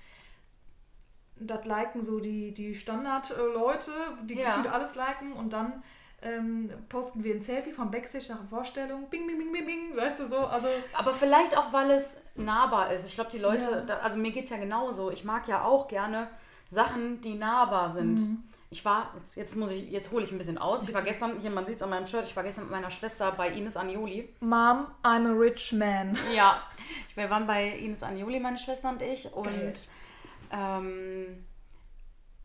Das liken so die, die Standard-Leute, die Ja. gefühlt alles liken und dann ähm, posten wir ein Selfie vom Backstage nach der Vorstellung. Bing, bing, bing, bing, bing, weißt du so. Also Aber vielleicht auch, weil es nahbar ist. Ich glaube, die Leute, Ja. da, also mir geht es ja genauso. Ich mag ja auch gerne Sachen, die nahbar sind. Mhm. Ich war, jetzt, jetzt muss ich, jetzt hole ich ein bisschen aus. Ich war gestern, hier, man sieht es an meinem Shirt, ich war gestern mit meiner Schwester bei Ines Anioli. Mom, I'm a rich man. Ja, wir waren bei Ines Anioli, meine Schwester und ich. Und ähm,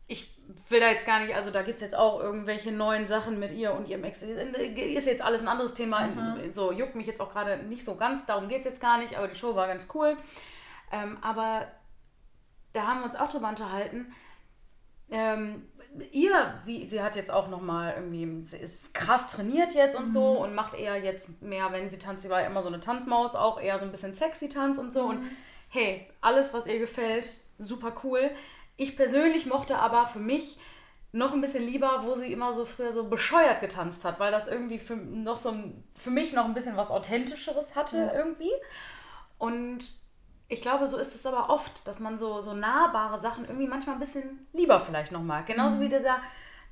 ich will da jetzt gar nicht, also da gibt es jetzt auch irgendwelche neuen Sachen mit ihr und ihrem Ex. Ist jetzt alles ein anderes Thema. So juckt mich jetzt auch gerade nicht so ganz, darum geht es jetzt gar nicht, aber die Show war ganz cool. Ähm, aber da haben wir uns auch drüber unterhalten. Ähm, ihr, sie, sie hat jetzt auch nochmal irgendwie, sie ist krass trainiert jetzt und so und macht eher jetzt mehr, wenn sie tanzt, sie war ja immer so eine Tanzmaus, auch eher so ein bisschen sexy Tanz und so. Und hey, alles, was ihr gefällt, super cool. Ich persönlich mochte aber für mich noch ein bisschen lieber, wo sie immer so früher so bescheuert getanzt hat, weil das irgendwie für, noch so für mich noch ein bisschen was Authentischeres hatte Ja. irgendwie. Und ich glaube, so ist es aber oft, dass man so, so nahbare Sachen irgendwie manchmal ein bisschen lieber vielleicht noch mag. Genauso wie dieser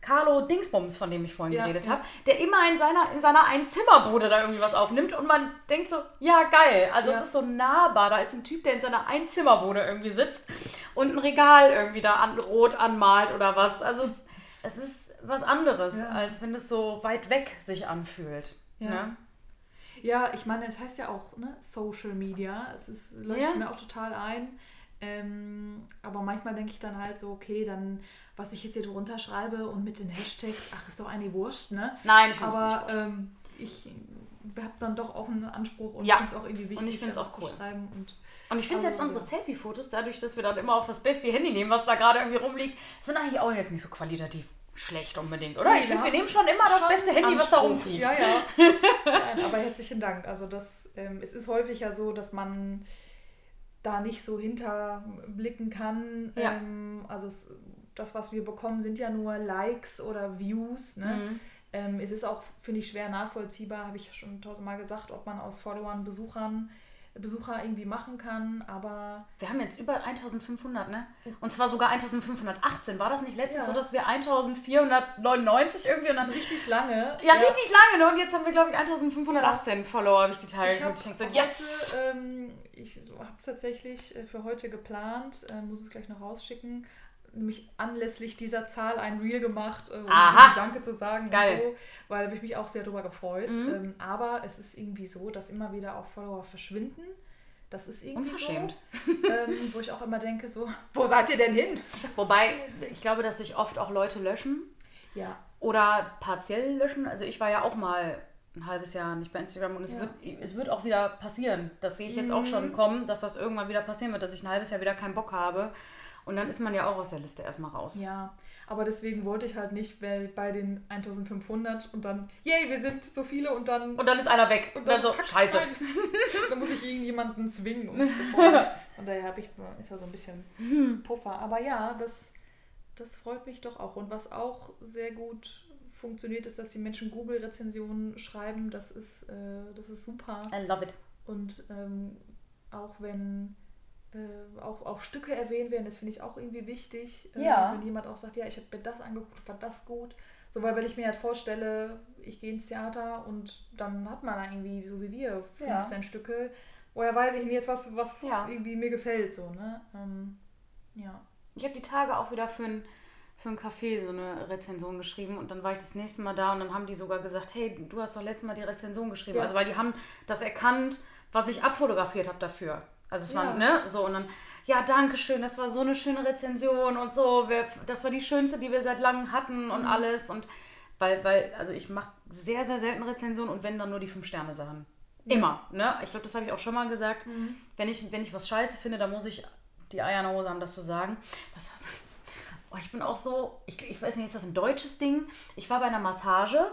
Carlo Dingsbums, von dem ich vorhin Mhm. Ja, geredet ja. habe, der immer in seiner, in seiner Einzimmerbude da irgendwie was aufnimmt und man denkt so, ja geil. Also Ja. es ist so nahbar. Da ist ein Typ, der in seiner Einzimmerbude irgendwie sitzt und ein Regal irgendwie da an, rot anmalt oder was. Also es, es ist was anderes, als wenn es so weit weg sich anfühlt. Ja. Ne? Ja, ich meine, es heißt ja auch ne, Social Media. Es ist, leuchtet Ja. mir auch total ein. Ähm, aber manchmal denke ich dann halt so, okay, dann, was ich jetzt hier drunter schreibe und mit den Hashtags, ach, ist doch eine Wurst, ne? Nein, ich finde es nicht. Aber wurscht. ähm, ich habe dann doch auch einen Anspruch und Ja. finde es auch irgendwie wichtig, Und ich find's auch cool. zu schreiben. Und Und ich finde Also, selbst unsere. Selfie-Fotos, dadurch, dass wir dann immer auch das beste Handy nehmen, was da gerade irgendwie rumliegt, sind eigentlich auch jetzt nicht so qualitativ schlecht unbedingt, oder? Nee, ich finde, wir nehmen schon immer das schon beste Handy, was da Anspruch. rumfliegt. Ja, ja. Nein, aber herzlichen Dank. Also das, ähm, es ist häufig ja so, dass man da nicht so hinterblicken kann. Ja. Ähm, also es, das, was wir bekommen, sind ja nur Likes oder Views. Ne? Mhm. Ähm, es ist auch, finde ich, schwer nachvollziehbar, habe ich ja schon tausendmal gesagt, ob man aus Followern Besuchern Besucher irgendwie machen kann, aber Wir haben jetzt über 1500, ne? Und zwar sogar 1518. War das nicht letztens Ja. so, dass wir 1499 irgendwie und dann. richtig lange. Ja, richtig lange, ne? Und jetzt haben wir, glaube ich, 1518 Follower, habe ich die Tage Ich habe geguckt. Ich yes! heute, ähm, ich habe es tatsächlich äh, für heute geplant, äh, muss es gleich noch rausschicken, nämlich anlässlich dieser Zahl ein Reel gemacht, äh, um Aha. Danke zu sagen Geil. und so, weil da habe ich mich auch sehr drüber gefreut. Mhm. Ähm, aber es ist irgendwie so, dass immer wieder auch Follower verschwinden. Das ist irgendwie Unverschämt. so, ähm, wo ich auch immer denke, so, wo seid ihr denn hin? Wobei, ich glaube, dass sich oft auch Leute löschen. Ja. Oder partiell löschen. Also ich war ja auch mal ein halbes Jahr nicht bei Instagram und es, ja. wird, es wird auch wieder passieren. Das sehe ich jetzt mhm. auch schon mhm. kommen, dass das irgendwann wieder passieren wird, dass ich ein halbes Jahr wieder keinen Bock habe. Und dann ist man ja auch aus der Liste erstmal raus. Ja, aber deswegen wollte ich halt nicht bei den 1500 und dann, yay, wir sind so viele und dann. Und dann ist einer weg. Und dann, dann so, scheiße. dann muss ich irgendjemanden zwingen, folgen. Und daher habe ich, ist ja so ein bisschen hm. Puffer. Aber ja, das, das freut mich doch auch. Und was auch sehr gut funktioniert, ist, dass die Menschen Google-Rezensionen schreiben. Das ist, äh, das ist super. I love it. Und ähm, auch wenn äh, auch, auch Stücke erwähnt werden, das finde ich auch irgendwie wichtig. Äh, ja. Wenn jemand auch sagt, ja, ich habe mir das angeguckt, fand das gut. So, weil wenn ich mir halt vorstelle, ich gehe ins Theater und dann hat man da irgendwie, so wie wir, 15 ja. Stücke, woher weiß ich denn jetzt was, was ja. irgendwie mir gefällt, so, ne? Ähm, ja. Ich habe die Tage auch wieder für ein, für ein Café so eine Rezension geschrieben und dann war ich das nächste Mal da und dann haben die sogar gesagt, hey, du hast doch letztes Mal die Rezension geschrieben. Ja. Also weil die haben das erkannt, was ich abfotografiert habe dafür. Also es ja. war, ne, so und dann, ja, danke schön, das war so eine schöne Rezension und so, wir, das war die schönste, die wir seit langem hatten und mhm. alles und weil, weil, also ich mache sehr, sehr selten Rezensionen und wenn dann nur die Fünf-Sterne-Sachen. Ja. Immer, ne? Ich glaube, das habe ich auch schon mal gesagt. Mhm. Wenn, ich, wenn ich was scheiße finde, dann muss ich die Eier in der Hose haben, das zu sagen. Das war so, oh, ich bin auch so, ich, ich weiß nicht, ist das ein deutsches Ding? Ich war bei einer Massage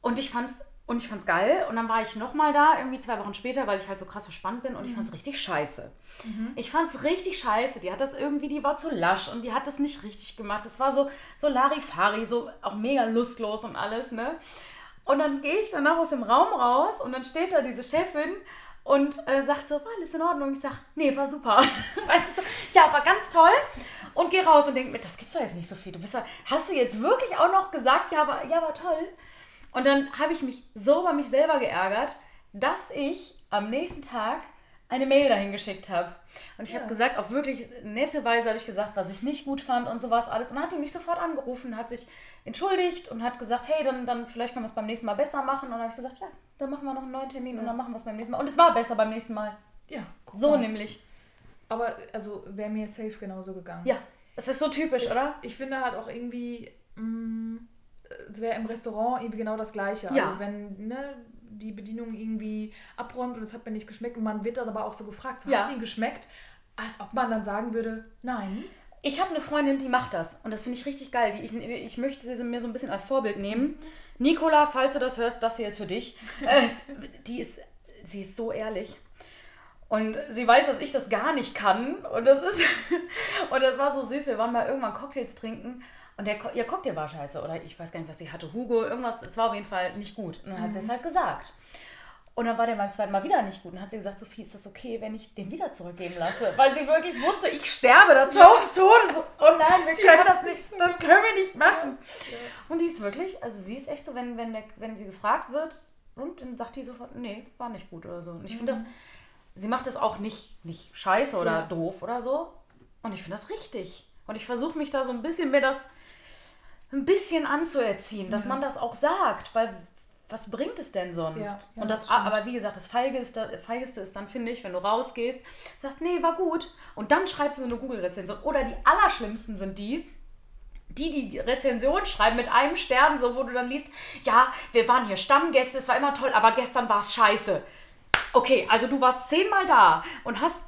und ich fand es und ich fand's geil. Und dann war ich nochmal da, irgendwie zwei Wochen später, weil ich halt so krass verspannt bin. Und ich fand's mhm. richtig scheiße. Mhm. Ich fand's richtig scheiße. Die hat das irgendwie, die war zu lasch und die hat das nicht richtig gemacht. Das war so, so Larifari, so auch mega lustlos und alles, ne? Und dann gehe ich danach aus dem Raum raus und dann steht da diese Chefin und äh, sagt so, war alles in Ordnung? Ich sag, nee, war super. weißt du, ja, war ganz toll. Und gehe raus und denke mir, das gibt's doch jetzt nicht so viel. Du bist ja, hast du jetzt wirklich auch noch gesagt, ja, war, ja, war toll? Und dann habe ich mich so über mich selber geärgert, dass ich am nächsten Tag eine Mail dahin geschickt habe. Und ich ja. habe gesagt, auf wirklich nette Weise habe ich gesagt, was ich nicht gut fand und sowas alles. Und dann hat die mich sofort angerufen, hat sich entschuldigt und hat gesagt, hey, dann, dann vielleicht können wir es beim nächsten Mal besser machen. Und dann habe ich gesagt, ja, dann machen wir noch einen neuen Termin ja. und dann machen wir es beim nächsten Mal. Und es war besser beim nächsten Mal. Ja. So mal. nämlich. Aber also wäre mir safe genauso gegangen. Ja, es ist so typisch, es, oder? Ich finde halt auch irgendwie... Mh, mm, es wäre im Restaurant irgendwie genau das Gleiche. Ja. Also wenn ne, die Bedienung irgendwie abräumt und es hat mir nicht geschmeckt und man wird dann aber auch so gefragt, hat ja. es ihnen geschmeckt? Als ob man dann sagen würde, nein. Ich habe eine Freundin, die macht das und das finde ich richtig geil. Die, ich, ich möchte sie mir so ein bisschen als Vorbild nehmen. Nicola, falls du das hörst, das hier ist für dich. Äh, die ist, sie ist so ehrlich. Und sie weiß, dass ich das gar nicht kann. Und das ist. und das war so süß. Wir waren mal irgendwann Cocktails trinken und der, ihr Cocktail war scheiße. Oder ich weiß gar nicht, was sie hatte. Hugo, irgendwas. Es war auf jeden Fall nicht gut. Und dann hat sie es mhm. halt gesagt. Und dann war der beim zweiten Mal wieder nicht gut. Und dann hat sie gesagt, Sophie, ist das okay, wenn ich den wieder zurückgeben lasse? Weil sie wirklich wusste, ich sterbe da tausend Tode. So, oh nein, wir können das nicht, das können wir nicht machen. Ja. Und die ist wirklich, also sie ist echt so, wenn, wenn, der, wenn sie gefragt wird, und dann sagt die sofort, nee, war nicht gut oder so. Und ich finde mhm. das, sie macht das auch nicht, nicht scheiße oder ja. doof oder so. Und ich finde das richtig. Und ich versuche mich da so ein bisschen mir das ein bisschen anzuerziehen, dass ja. man das auch sagt, weil was bringt es denn sonst? Ja, ja, und das, das aber wie gesagt, das Feigeste, Feigeste ist dann, finde ich, wenn du rausgehst, sagst, nee, war gut. Und dann schreibst du so eine Google-Rezension. Oder die allerschlimmsten sind die, die die Rezension schreiben mit einem Stern, so wo du dann liest, ja, wir waren hier Stammgäste, es war immer toll, aber gestern war es scheiße. Okay, also du warst zehnmal da und hast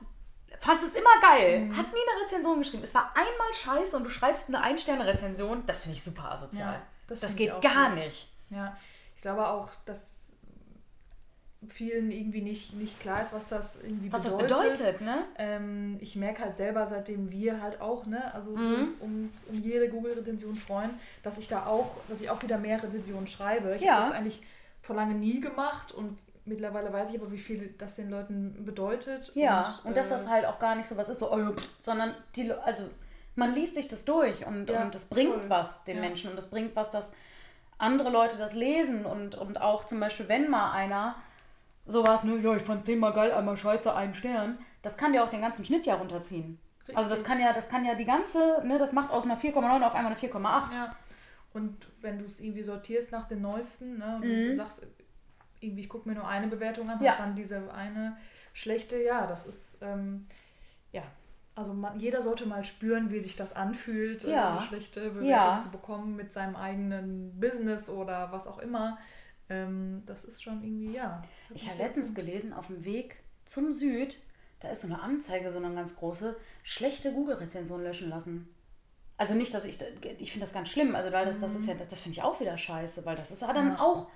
fand es immer geil. Mhm. Hast nie eine Rezension geschrieben. Es war einmal scheiße und du schreibst eine Ein-Sterne-Rezension. Das finde ich super asozial. Ja, das, das geht gar gut. nicht. Ja, ich glaube auch, dass vielen irgendwie nicht, nicht klar ist, was das irgendwie was bedeutet. Was das bedeutet, ne? Ähm, ich merke halt selber, seitdem wir halt auch, ne, also mhm. um, um jede Google-Rezension freuen, dass ich da auch, dass ich auch wieder mehr Rezensionen schreibe. Ich ja. habe das eigentlich vor lange nie gemacht und mittlerweile weiß ich aber, wie viel das den Leuten bedeutet. Ja, und, und dass äh, das halt auch gar nicht so was ist, so, oh, sondern die, also man liest sich das durch und, ja, und das bringt voll. was den ja. Menschen und das bringt was, dass andere Leute das lesen und, und auch zum Beispiel, wenn mal einer sowas, ne, ja, ich fand zehnmal geil, einmal scheiße, einen Stern, das kann ja auch den ganzen Schnitt ja runterziehen. Richtig. Also das kann ja, das kann ja die ganze, ne, das macht aus einer 4,9 auf einmal eine 4,8. Ja. Und wenn du es irgendwie sortierst nach den neuesten, ne, und mhm. du sagst, irgendwie, ich gucke mir nur eine Bewertung an, ja. hast dann diese eine schlechte, ja, das ist, ähm, ja, also man, jeder sollte mal spüren, wie sich das anfühlt, Ja. äh, schlechte Bewertung Ja. zu bekommen mit seinem eigenen Business oder was auch immer. Ähm, das ist schon irgendwie, ja. Ich habe letztens gelesen, auf dem Weg zum Süd, da ist so eine Anzeige, so eine ganz große, schlechte Google-Rezension löschen lassen. Also nicht, dass ich, ich finde das ganz schlimm, also weil das, das ist ja, das, das finde ich auch wieder scheiße, weil das ist ja dann Ja. auch,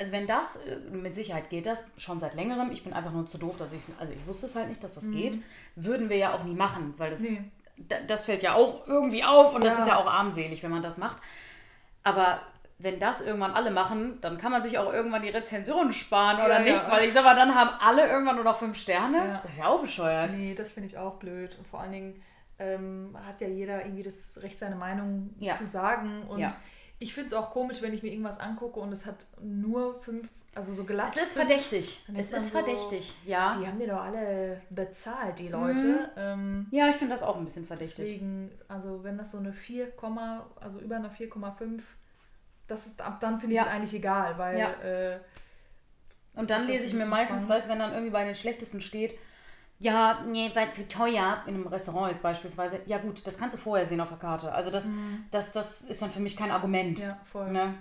also wenn das, äh, mit Sicherheit geht das schon seit längerem, ich bin einfach nur zu doof, dass ich also ich wusste es halt nicht, dass das geht, würden wir ja auch nie machen, weil das, Nee. da- das fällt ja auch irgendwie auf und das Ja. ist ja auch armselig, wenn man das macht. Aber wenn das irgendwann alle machen, dann kann man sich auch irgendwann die Rezensionen sparen, oder Ja, nicht? ja. Weil ich sag mal, dann haben alle irgendwann nur noch fünf Sterne. Das ist ja auch bescheuert. Nee, das finde ich auch blöd. Und vor allen Dingen ähm, hat ja jeder irgendwie das Recht, seine Meinung zu sagen. Und Ja. Ich finde es auch komisch, wenn ich mir irgendwas angucke und es hat nur fünf, also so Es gelassen. ist verdächtig. Es ist so- verdächtig, ja. Die haben die doch alle bezahlt, die Mhm. Leute. Ähm, Ja, ich finde das auch ein bisschen verdächtig. deswegen, also wenn das so eine 4, also über eine 4,5, das ist ab dann finde ich Ja. es eigentlich egal, weil Ja. äh, Und dann lese ich mir meistens, spannend. weißt du, wenn dann irgendwie bei den schlechtesten steht, ja, nee, weil zu teuer in einem Restaurant ist beispielsweise, ja gut, das kannst du vorher sehen auf der Karte. Also das, das, das ist dann für mich kein Argument. Mhm. ja, voll. Ne?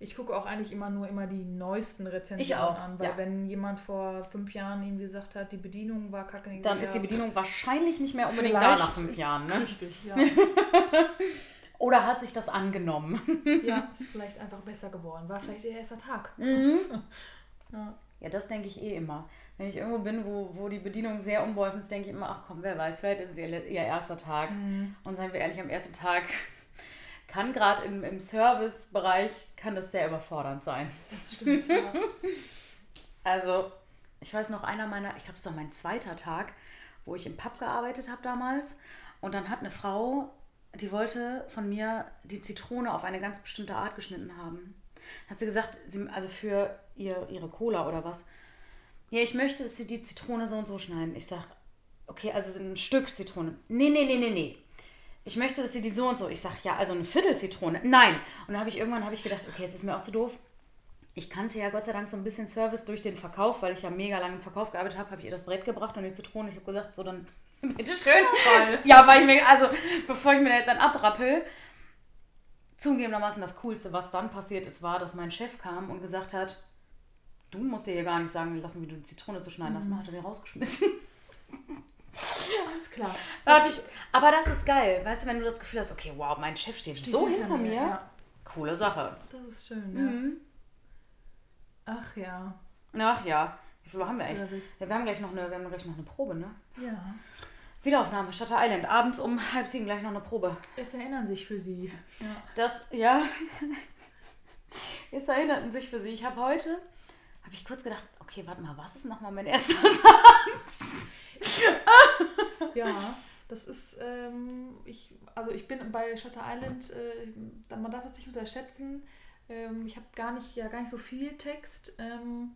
Ich gucke auch eigentlich immer nur immer die neuesten Rezensionen Ich auch, an, weil ja. wenn jemand vor fünf Jahren ihm gesagt hat, die Bedienung war kacke, dann ist die Bedienung wahrscheinlich nicht mehr unbedingt da nach fünf Jahren. Ne? richtig, ja. Oder hat sich das angenommen? ja, ist vielleicht einfach besser geworden. War vielleicht ihr erster Tag. Mhm. ja. Ja, das denke ich eh immer. Wenn ich irgendwo bin, wo, wo die Bedienung sehr unbeholfen ist, denke ich immer, ach komm, wer weiß, vielleicht ist es ihr, ihr erster Tag. Mhm. Und seien wir ehrlich, am ersten Tag kann gerade im, im Servicebereich kann das sehr überfordernd sein. Das stimmt, ja. Also, ich weiß noch, einer meiner, ich glaube, es war mein zweiter Tag, wo ich im Pub gearbeitet habe damals. Und dann hat eine Frau, die wollte von mir die Zitrone auf eine ganz bestimmte Art geschnitten haben. Hat sie gesagt, sie, also für ihr, ihre Cola oder was. Ja, ich möchte, dass sie die Zitrone so und so schneiden. Ich sag, okay, also ein Stück Zitrone. Nee, nee, nee, nee, nee. Ich möchte, dass sie die so und so. Ich sag, ja, also eine Viertel Zitrone. Nein. Und dann habe ich irgendwann habe ich gedacht, okay, jetzt ist mir auch zu doof ich kannte ja Gott sei Dank so ein bisschen Service durch den Verkauf, weil ich ja mega lange im Verkauf gearbeitet habe, habe ich ihr das Brett gebracht und die Zitrone. Ich habe gesagt, so dann bitteschön. Toll. Ja, weil ich mir, also bevor ich mir da jetzt einen abrappel, zugegebenermaßen das Coolste, was dann passiert ist, war, dass mein Chef kam und gesagt hat, du musst dir hier gar nicht sagen lassen, wie du die Zitrone zu schneiden hast. Mhm. Hat er den rausgeschmissen. Alles klar. Da hatte ich, aber das ist geil, weißt du, wenn du das Gefühl hast, okay, wow, mein Chef steht, Steht so hinter, mir. Ja, Coole Sache. das ist schön, ja. Mhm. Ach ja. Ach ja, wie viel haben wir eigentlich? Ja, wir haben gleich noch eine, wir haben gleich noch eine Probe, ne? Ja. Wiederaufnahme, Shutter Island. Abends um halb sieben gleich noch eine Probe. Es erinnern sich für sie. Ja. Das, ja, es erinnerten sich für sie. Ich habe heute, habe ich kurz gedacht, okay, warte mal, was ist nochmal mein erster Satz? Ja, das ist, ähm, ich, also ich bin bei Shutter Island, äh, man darf es nicht unterschätzen. Ähm, ich habe gar nicht, ja gar nicht so viel Text, ähm,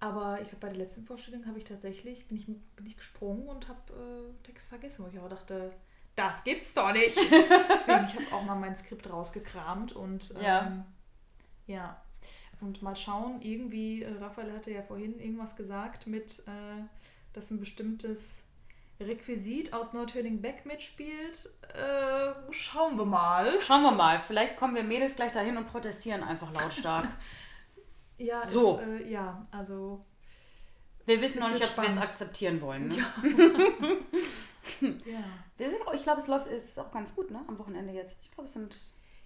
aber ich glaube bei der letzten Vorstellung habe ich tatsächlich, bin ich, bin ich gesprungen und habe äh, Text vergessen, wo ich auch dachte, das gibt's doch nicht. Deswegen, ich habe auch mal mein Skript rausgekramt und ähm, Ja. ja. Und mal schauen, irgendwie, äh, Raphael hatte ja vorhin irgendwas gesagt mit, äh, dass ein bestimmtes Requisit aus Nordhöning-Beck mitspielt. Äh, schauen wir mal. Schauen wir mal, vielleicht kommen wir Mädels gleich dahin und protestieren einfach lautstark. Ja, So. Ist, äh, ja, also. Wir wissen noch nicht, ob wir es spannend. akzeptieren wollen. Ne? Ja. ja. Wir sind, ich glaube, es läuft ist auch ganz gut, ne? Am Wochenende jetzt. Ich glaube, es sind.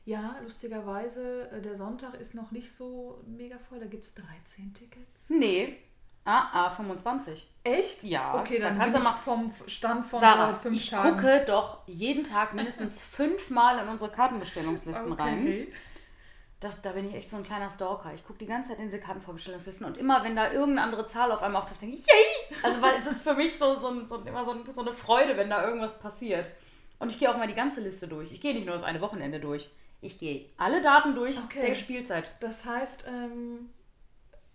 Ja, lustigerweise, äh, der Sonntag ist noch nicht so mega voll. Da gibt es 13 Tickets. Nee. Ah, ah, 25. Echt? Ja, Okay, da dann kannst du mal- vom Stand von Sarah, äh, fünf ich Tagen. gucke doch jeden Tag mindestens fünfmal in unsere Kartenbestellungslisten rein. Okay. Das, da bin ich echt so ein kleiner Stalker. Ich gucke die ganze Zeit in diese Kartenvorbestellungslisten und immer, wenn da irgendeine andere Zahl auf einmal auftaucht, denke ich, yay! Also, weil es ist für mich so, so, ein- so, immer so, ein- so eine Freude, wenn da irgendwas passiert. Und ich gehe auch mal die ganze Liste durch. Ich gehe nicht nur das eine Wochenende durch. Ich gehe alle Daten durch Okay. der Spielzeit. Das heißt, ähm,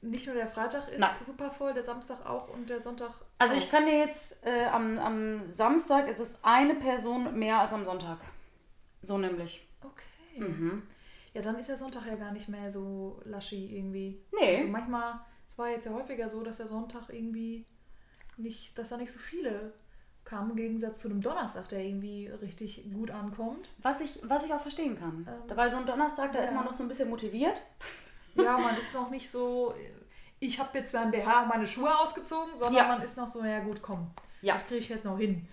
nicht nur der Freitag ist Nein. super voll, der Samstag auch und der Sonntag. Also auch. ich kann dir jetzt, äh, am, am Samstag ist es eine Person mehr als am Sonntag. So nämlich. Okay. Mhm. Ja, dann ist der Sonntag ja gar nicht mehr so laschi irgendwie. Nee. Also manchmal, es war jetzt ja häufiger so, dass der Sonntag irgendwie nicht, dass da nicht so viele kamen, im Gegensatz zu einem Donnerstag, der irgendwie richtig gut ankommt. Was ich, was ich auch verstehen kann. Ähm, Weil so ein Donnerstag, da ja. ist man noch so ein bisschen motiviert. Ja, man ist noch nicht so, ich habe jetzt beim BH meine Schuhe ausgezogen, sondern ja. man ist noch so, ja gut, komm, ja. das kriege ich jetzt noch hin.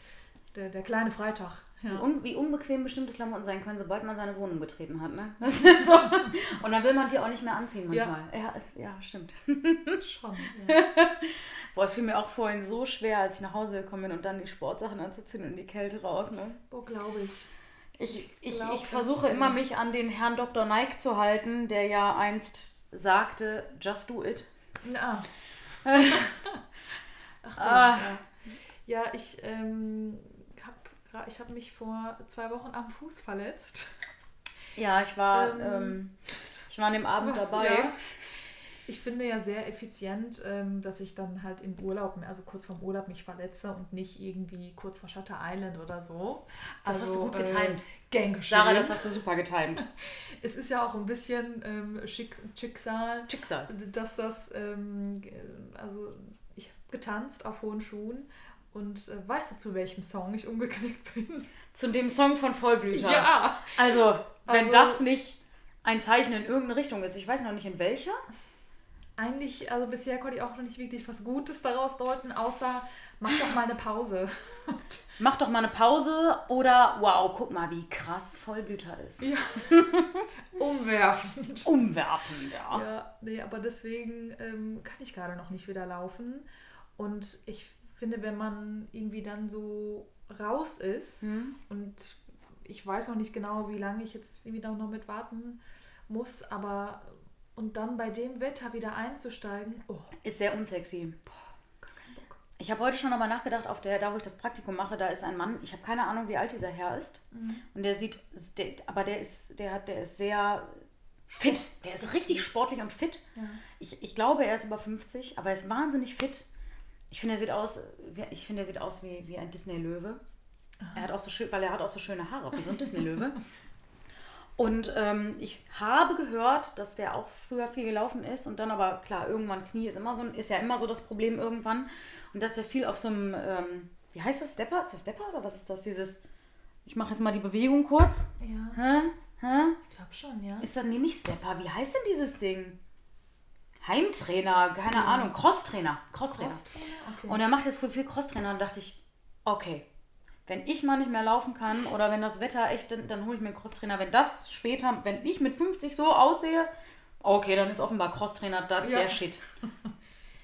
Der, der kleine Freitag. Ja. Wie, un, wie, unbequem bestimmte Klamotten sein können, sobald man seine Wohnung betreten hat. Ne? so. Und dann will man die auch nicht mehr anziehen manchmal. Ja, ja, es, ja stimmt. Schon. Ja. Boah, es fiel mir auch vorhin so schwer, als ich nach Hause gekommen bin und dann die Sportsachen anzuziehen und in die Kälte raus. Ne? Oh, glaube ich. Ich, ich, ich, ich versuche immer, mich an den Herrn Dr. Nike zu halten, der ja einst sagte, just do it. Ja. Ach, ah. ja. ja, ich ähm, habe ich hab mich vor zwei Wochen am Fuß verletzt. Ja, ich war, ähm, ähm, ich war an dem Abend dabei. Ja ich finde ja sehr effizient, ähm, dass ich dann halt im Urlaub, also kurz vorm Urlaub mich verletze und nicht irgendwie kurz vor Shutter Island oder so. Das also, hast du gut getimt. Äh, Sarah, das hast du super getimt. es ist ja auch ein bisschen ähm, Schick, Schicksal, Schicksal, dass das, ähm, also ich habe getanzt auf hohen Schuhen und äh, weißt du, zu welchem Song ich umgeknickt bin? Zu dem Song von Vollblüter. Ja. Also, wenn also, das nicht ein Zeichen in irgendeine Richtung ist, ich weiß noch nicht in welcher eigentlich, also bisher konnte ich auch noch nicht wirklich was Gutes daraus deuten, außer mach doch mal eine Pause. mach doch mal eine Pause oder wow, guck mal, wie krass Vollblüter ist. Ja. Umwerfend. Umwerfend, ja. Ja, nee, aber deswegen ähm, kann ich gerade noch nicht wieder laufen. Und ich finde, wenn man irgendwie dann so raus ist mhm. und ich weiß noch nicht genau, wie lange ich jetzt irgendwie noch mit warten muss, aber und dann bei dem Wetter wieder einzusteigen, oh. ist sehr unsexy. Boah, gar keinen Bock. Ich habe heute schon nochmal nachgedacht, auf der, da wo ich das Praktikum mache, da ist ein Mann, ich habe keine Ahnung, wie alt dieser Herr ist. Mhm. Und der sieht, der, aber der ist, der hat, der ist sehr fit. Der ist richtig sportlich und fit. Ja. Ich, ich glaube, er ist über 50, aber er ist wahnsinnig fit. Ich finde, er sieht aus, ich finde, er sieht aus wie, wie ein Disney-Löwe. Er hat auch so schön, weil er hat auch so schöne Haare, wie so ein Disney-Löwe. Und ähm, ich habe gehört, dass der auch früher viel gelaufen ist und dann aber, klar, irgendwann Knie ist immer so, ist ja immer so das Problem irgendwann. Und dass er viel auf so einem, ähm, wie heißt das, Stepper? Ist das Stepper oder was ist das? Dieses, ich mache jetzt mal die Bewegung kurz. Ja. Hä? Hä? Ich glaube schon, ja. Ist das nee, nicht Stepper? Wie heißt denn dieses Ding? Heimtrainer, keine ja. Ahnung, Crosstrainer. Crosstrainer. Crosstrainer? Okay. Und er macht jetzt voll viel Crosstrainer und dachte ich, okay, wenn ich mal nicht mehr laufen kann oder wenn das Wetter echt, dann, dann hole ich mir einen Crosstrainer. Wenn das später, wenn ich mit 50 so aussehe, okay, dann ist offenbar Crosstrainer da, ja. der Shit.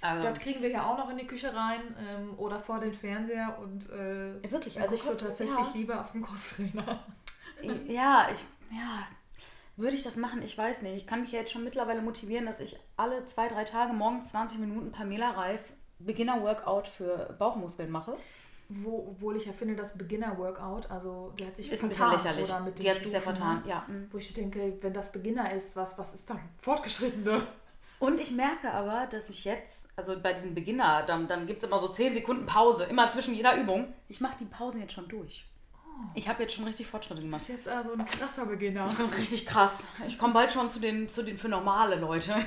Also. Das kriegen wir ja auch noch in die Küche rein ähm, oder vor den Fernseher und äh, ja, wirklich. Also ich so tatsächlich ja. lieber auf dem Crosstrainer. Ja, ich ja, würde ich das machen? Ich weiß nicht. Ich kann mich ja jetzt schon mittlerweile motivieren, dass ich alle zwei, drei Tage morgens 20 Minuten Pamela Reif Beginner-Workout für Bauchmuskeln mache. Wo, obwohl ich ja finde, das Beginner-Workout, also die hat sich ist vertan. lächerlich. Oder mit die hat sich sehr vertan, ja. Mhm. Wo ich denke, wenn das Beginner ist, was, was ist dann Fortgeschrittene? Und ich merke aber, dass ich jetzt, also bei diesem Beginner, dann, dann gibt es immer so 10 Sekunden Pause, immer zwischen jeder Übung. Ich mache die Pausen jetzt schon durch. Ich habe jetzt schon richtig Fortschritte gemacht. Das ist jetzt also ein krasser Beginner. Ich bin richtig krass. Ich komme bald schon zu den, zu den für normale Leute.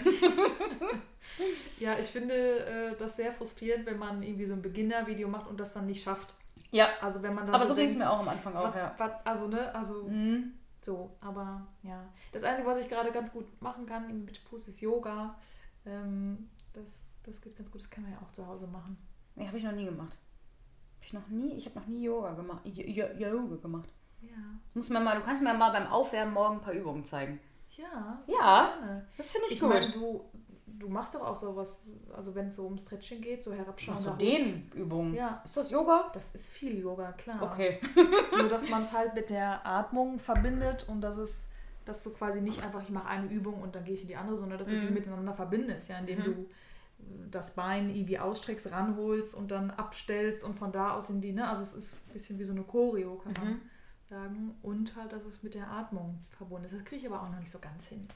Ja, ich finde äh, das sehr frustrierend, wenn man irgendwie so ein Beginner-Video macht und das dann nicht schafft. Ja. Also wenn man dann Aber so, so ging es mir auch am Anfang auch, wat, ja. Wat, also, ne, also mhm. so, aber ja. Das Einzige, was ich gerade ganz gut machen kann mit Puss ist Yoga. Ähm, das, das geht ganz gut, das kann man ja auch zu Hause machen. Nee, habe ich noch nie gemacht. Hab ich noch nie, ich habe noch nie Yoga gemacht. Yoga gemacht. Ja. Muss man mal, du kannst mir mal beim Aufwärmen morgen ein paar Übungen zeigen. Ja, ja, gerne. das finde ich, ich gut. Mein, du, du machst doch auch sowas, also wenn es so um Stretching geht, so herabschauen. So Dehnübungen. Ja. Ist das Yoga? Das ist viel Yoga, klar. Okay. Nur, dass man es halt mit der Atmung verbindet und dass es, dass du quasi nicht einfach, ich mache eine Übung und dann gehe ich in die andere, sondern dass du die mhm. miteinander verbindest, ja, indem mhm. du das Bein irgendwie ausstreckst, ranholst und dann abstellst und von da aus in die, ne, also es ist ein bisschen wie so eine Choreo, kann man mhm. sagen. Und halt, dass es mit der Atmung verbunden ist. Das kriege ich aber auch noch nicht so ganz hin.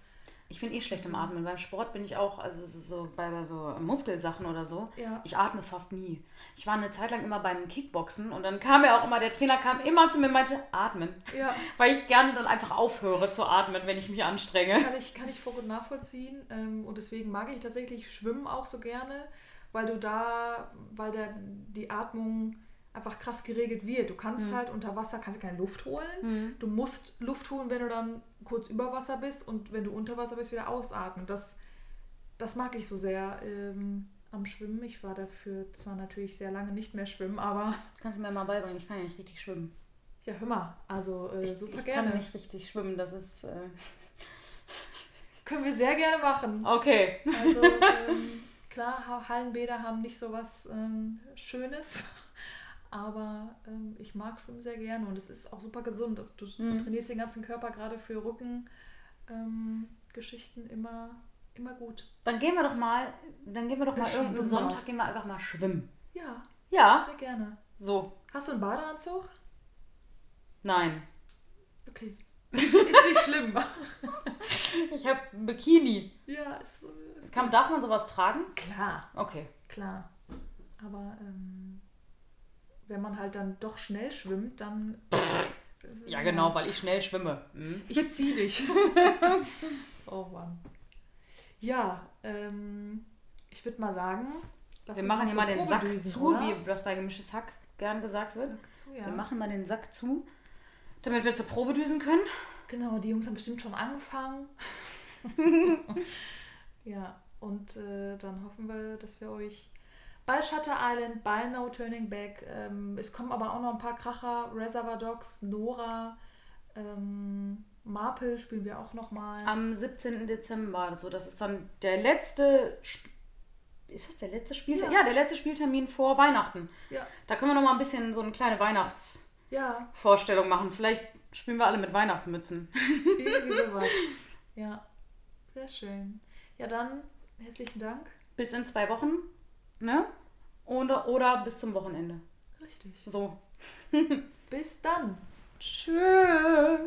Ich bin eh schlecht im Atmen. Beim Sport bin ich auch, also so, so bei so Muskelsachen oder so. Ja. Ich atme fast nie. Ich war eine Zeit lang immer beim Kickboxen und dann kam ja auch immer, der Trainer kam immer zu mir und meinte, atmen. Ja. Weil ich gerne dann einfach aufhöre zu atmen, wenn ich mich anstrenge. Kann ich, kann ich voll gut nachvollziehen. Ähm, und deswegen mag ich tatsächlich Schwimmen auch so gerne, weil du da, weil der, die Atmung einfach krass geregelt wird. Du kannst halt unter Wasser, kannst du keine Luft holen. Du musst Luft holen, wenn du dann kurz über Wasser bist und wenn du unter Wasser bist, wieder ausatmen. Das, das mag ich so sehr ähm, am Schwimmen. Ich war dafür zwar natürlich sehr lange nicht mehr schwimmen, aber Kannst du mir mal beibringen, ich kann ja nicht richtig schwimmen. ja, hör mal, also äh, super ich gerne. kann nicht richtig schwimmen, das ist... Äh... Können wir sehr gerne machen. Okay. Also ähm, klar, Ha- Hallenbäder haben nicht so was ähm, Schönes, aber ähm, ich mag Schwimmen sehr gerne und es ist auch super gesund. Also, du Mhm. trainierst den ganzen Körper gerade für Rücken. Ähm, immer, immer gut. Dann gehen wir doch mal, dann gehen wir doch mal irgendeinen. Sonntag, gehen wir einfach mal schwimmen. Ja, Ja, sehr gerne. so. Hast du einen Badeanzug? Nein. Okay. Ist nicht schlimm. Ich habe ein Bikini. ja, ist, ist Kann, darf man sowas tragen? klar, Okay. klar. Aber ähm, wenn man halt dann doch schnell schwimmt, dann. Ja, genau, weil ich schnell schwimme. Hm. Ich zieh dich. oh Mann. Ja, ähm, ich würde mal sagen, lass Wir machen hier mal den Sack düsen, zu, oder? wie das bei gemischtes Hack gern gesagt wird. Zu, ja. Wir machen mal den Sack zu, damit wir zur Probe düsen können. Genau, die Jungs haben bestimmt schon angefangen. ja, und äh, dann hoffen wir, dass wir euch bei Shutter Island, bei No Turning Back, ähm, es kommen aber auch noch ein paar Kracher, Reservoir Dogs, Nora, ähm, Marple spielen wir auch noch mal. Am 17. Dezember, so das ist dann der letzte. Sp ist das der letzte Spieltermin? Ja. Ja. der letzte Spieltermin vor Weihnachten. Ja, Da können wir noch mal ein bisschen so eine kleine Weihnachtsvorstellung ja, machen. Vielleicht spielen wir alle mit Weihnachtsmützen. irgendwie sowas. Ja, sehr schön. Ja, dann herzlichen Dank. Bis in zwei Wochen, ne? Oder, oder bis zum Wochenende. Richtig. So. Bis dann. Tschüss.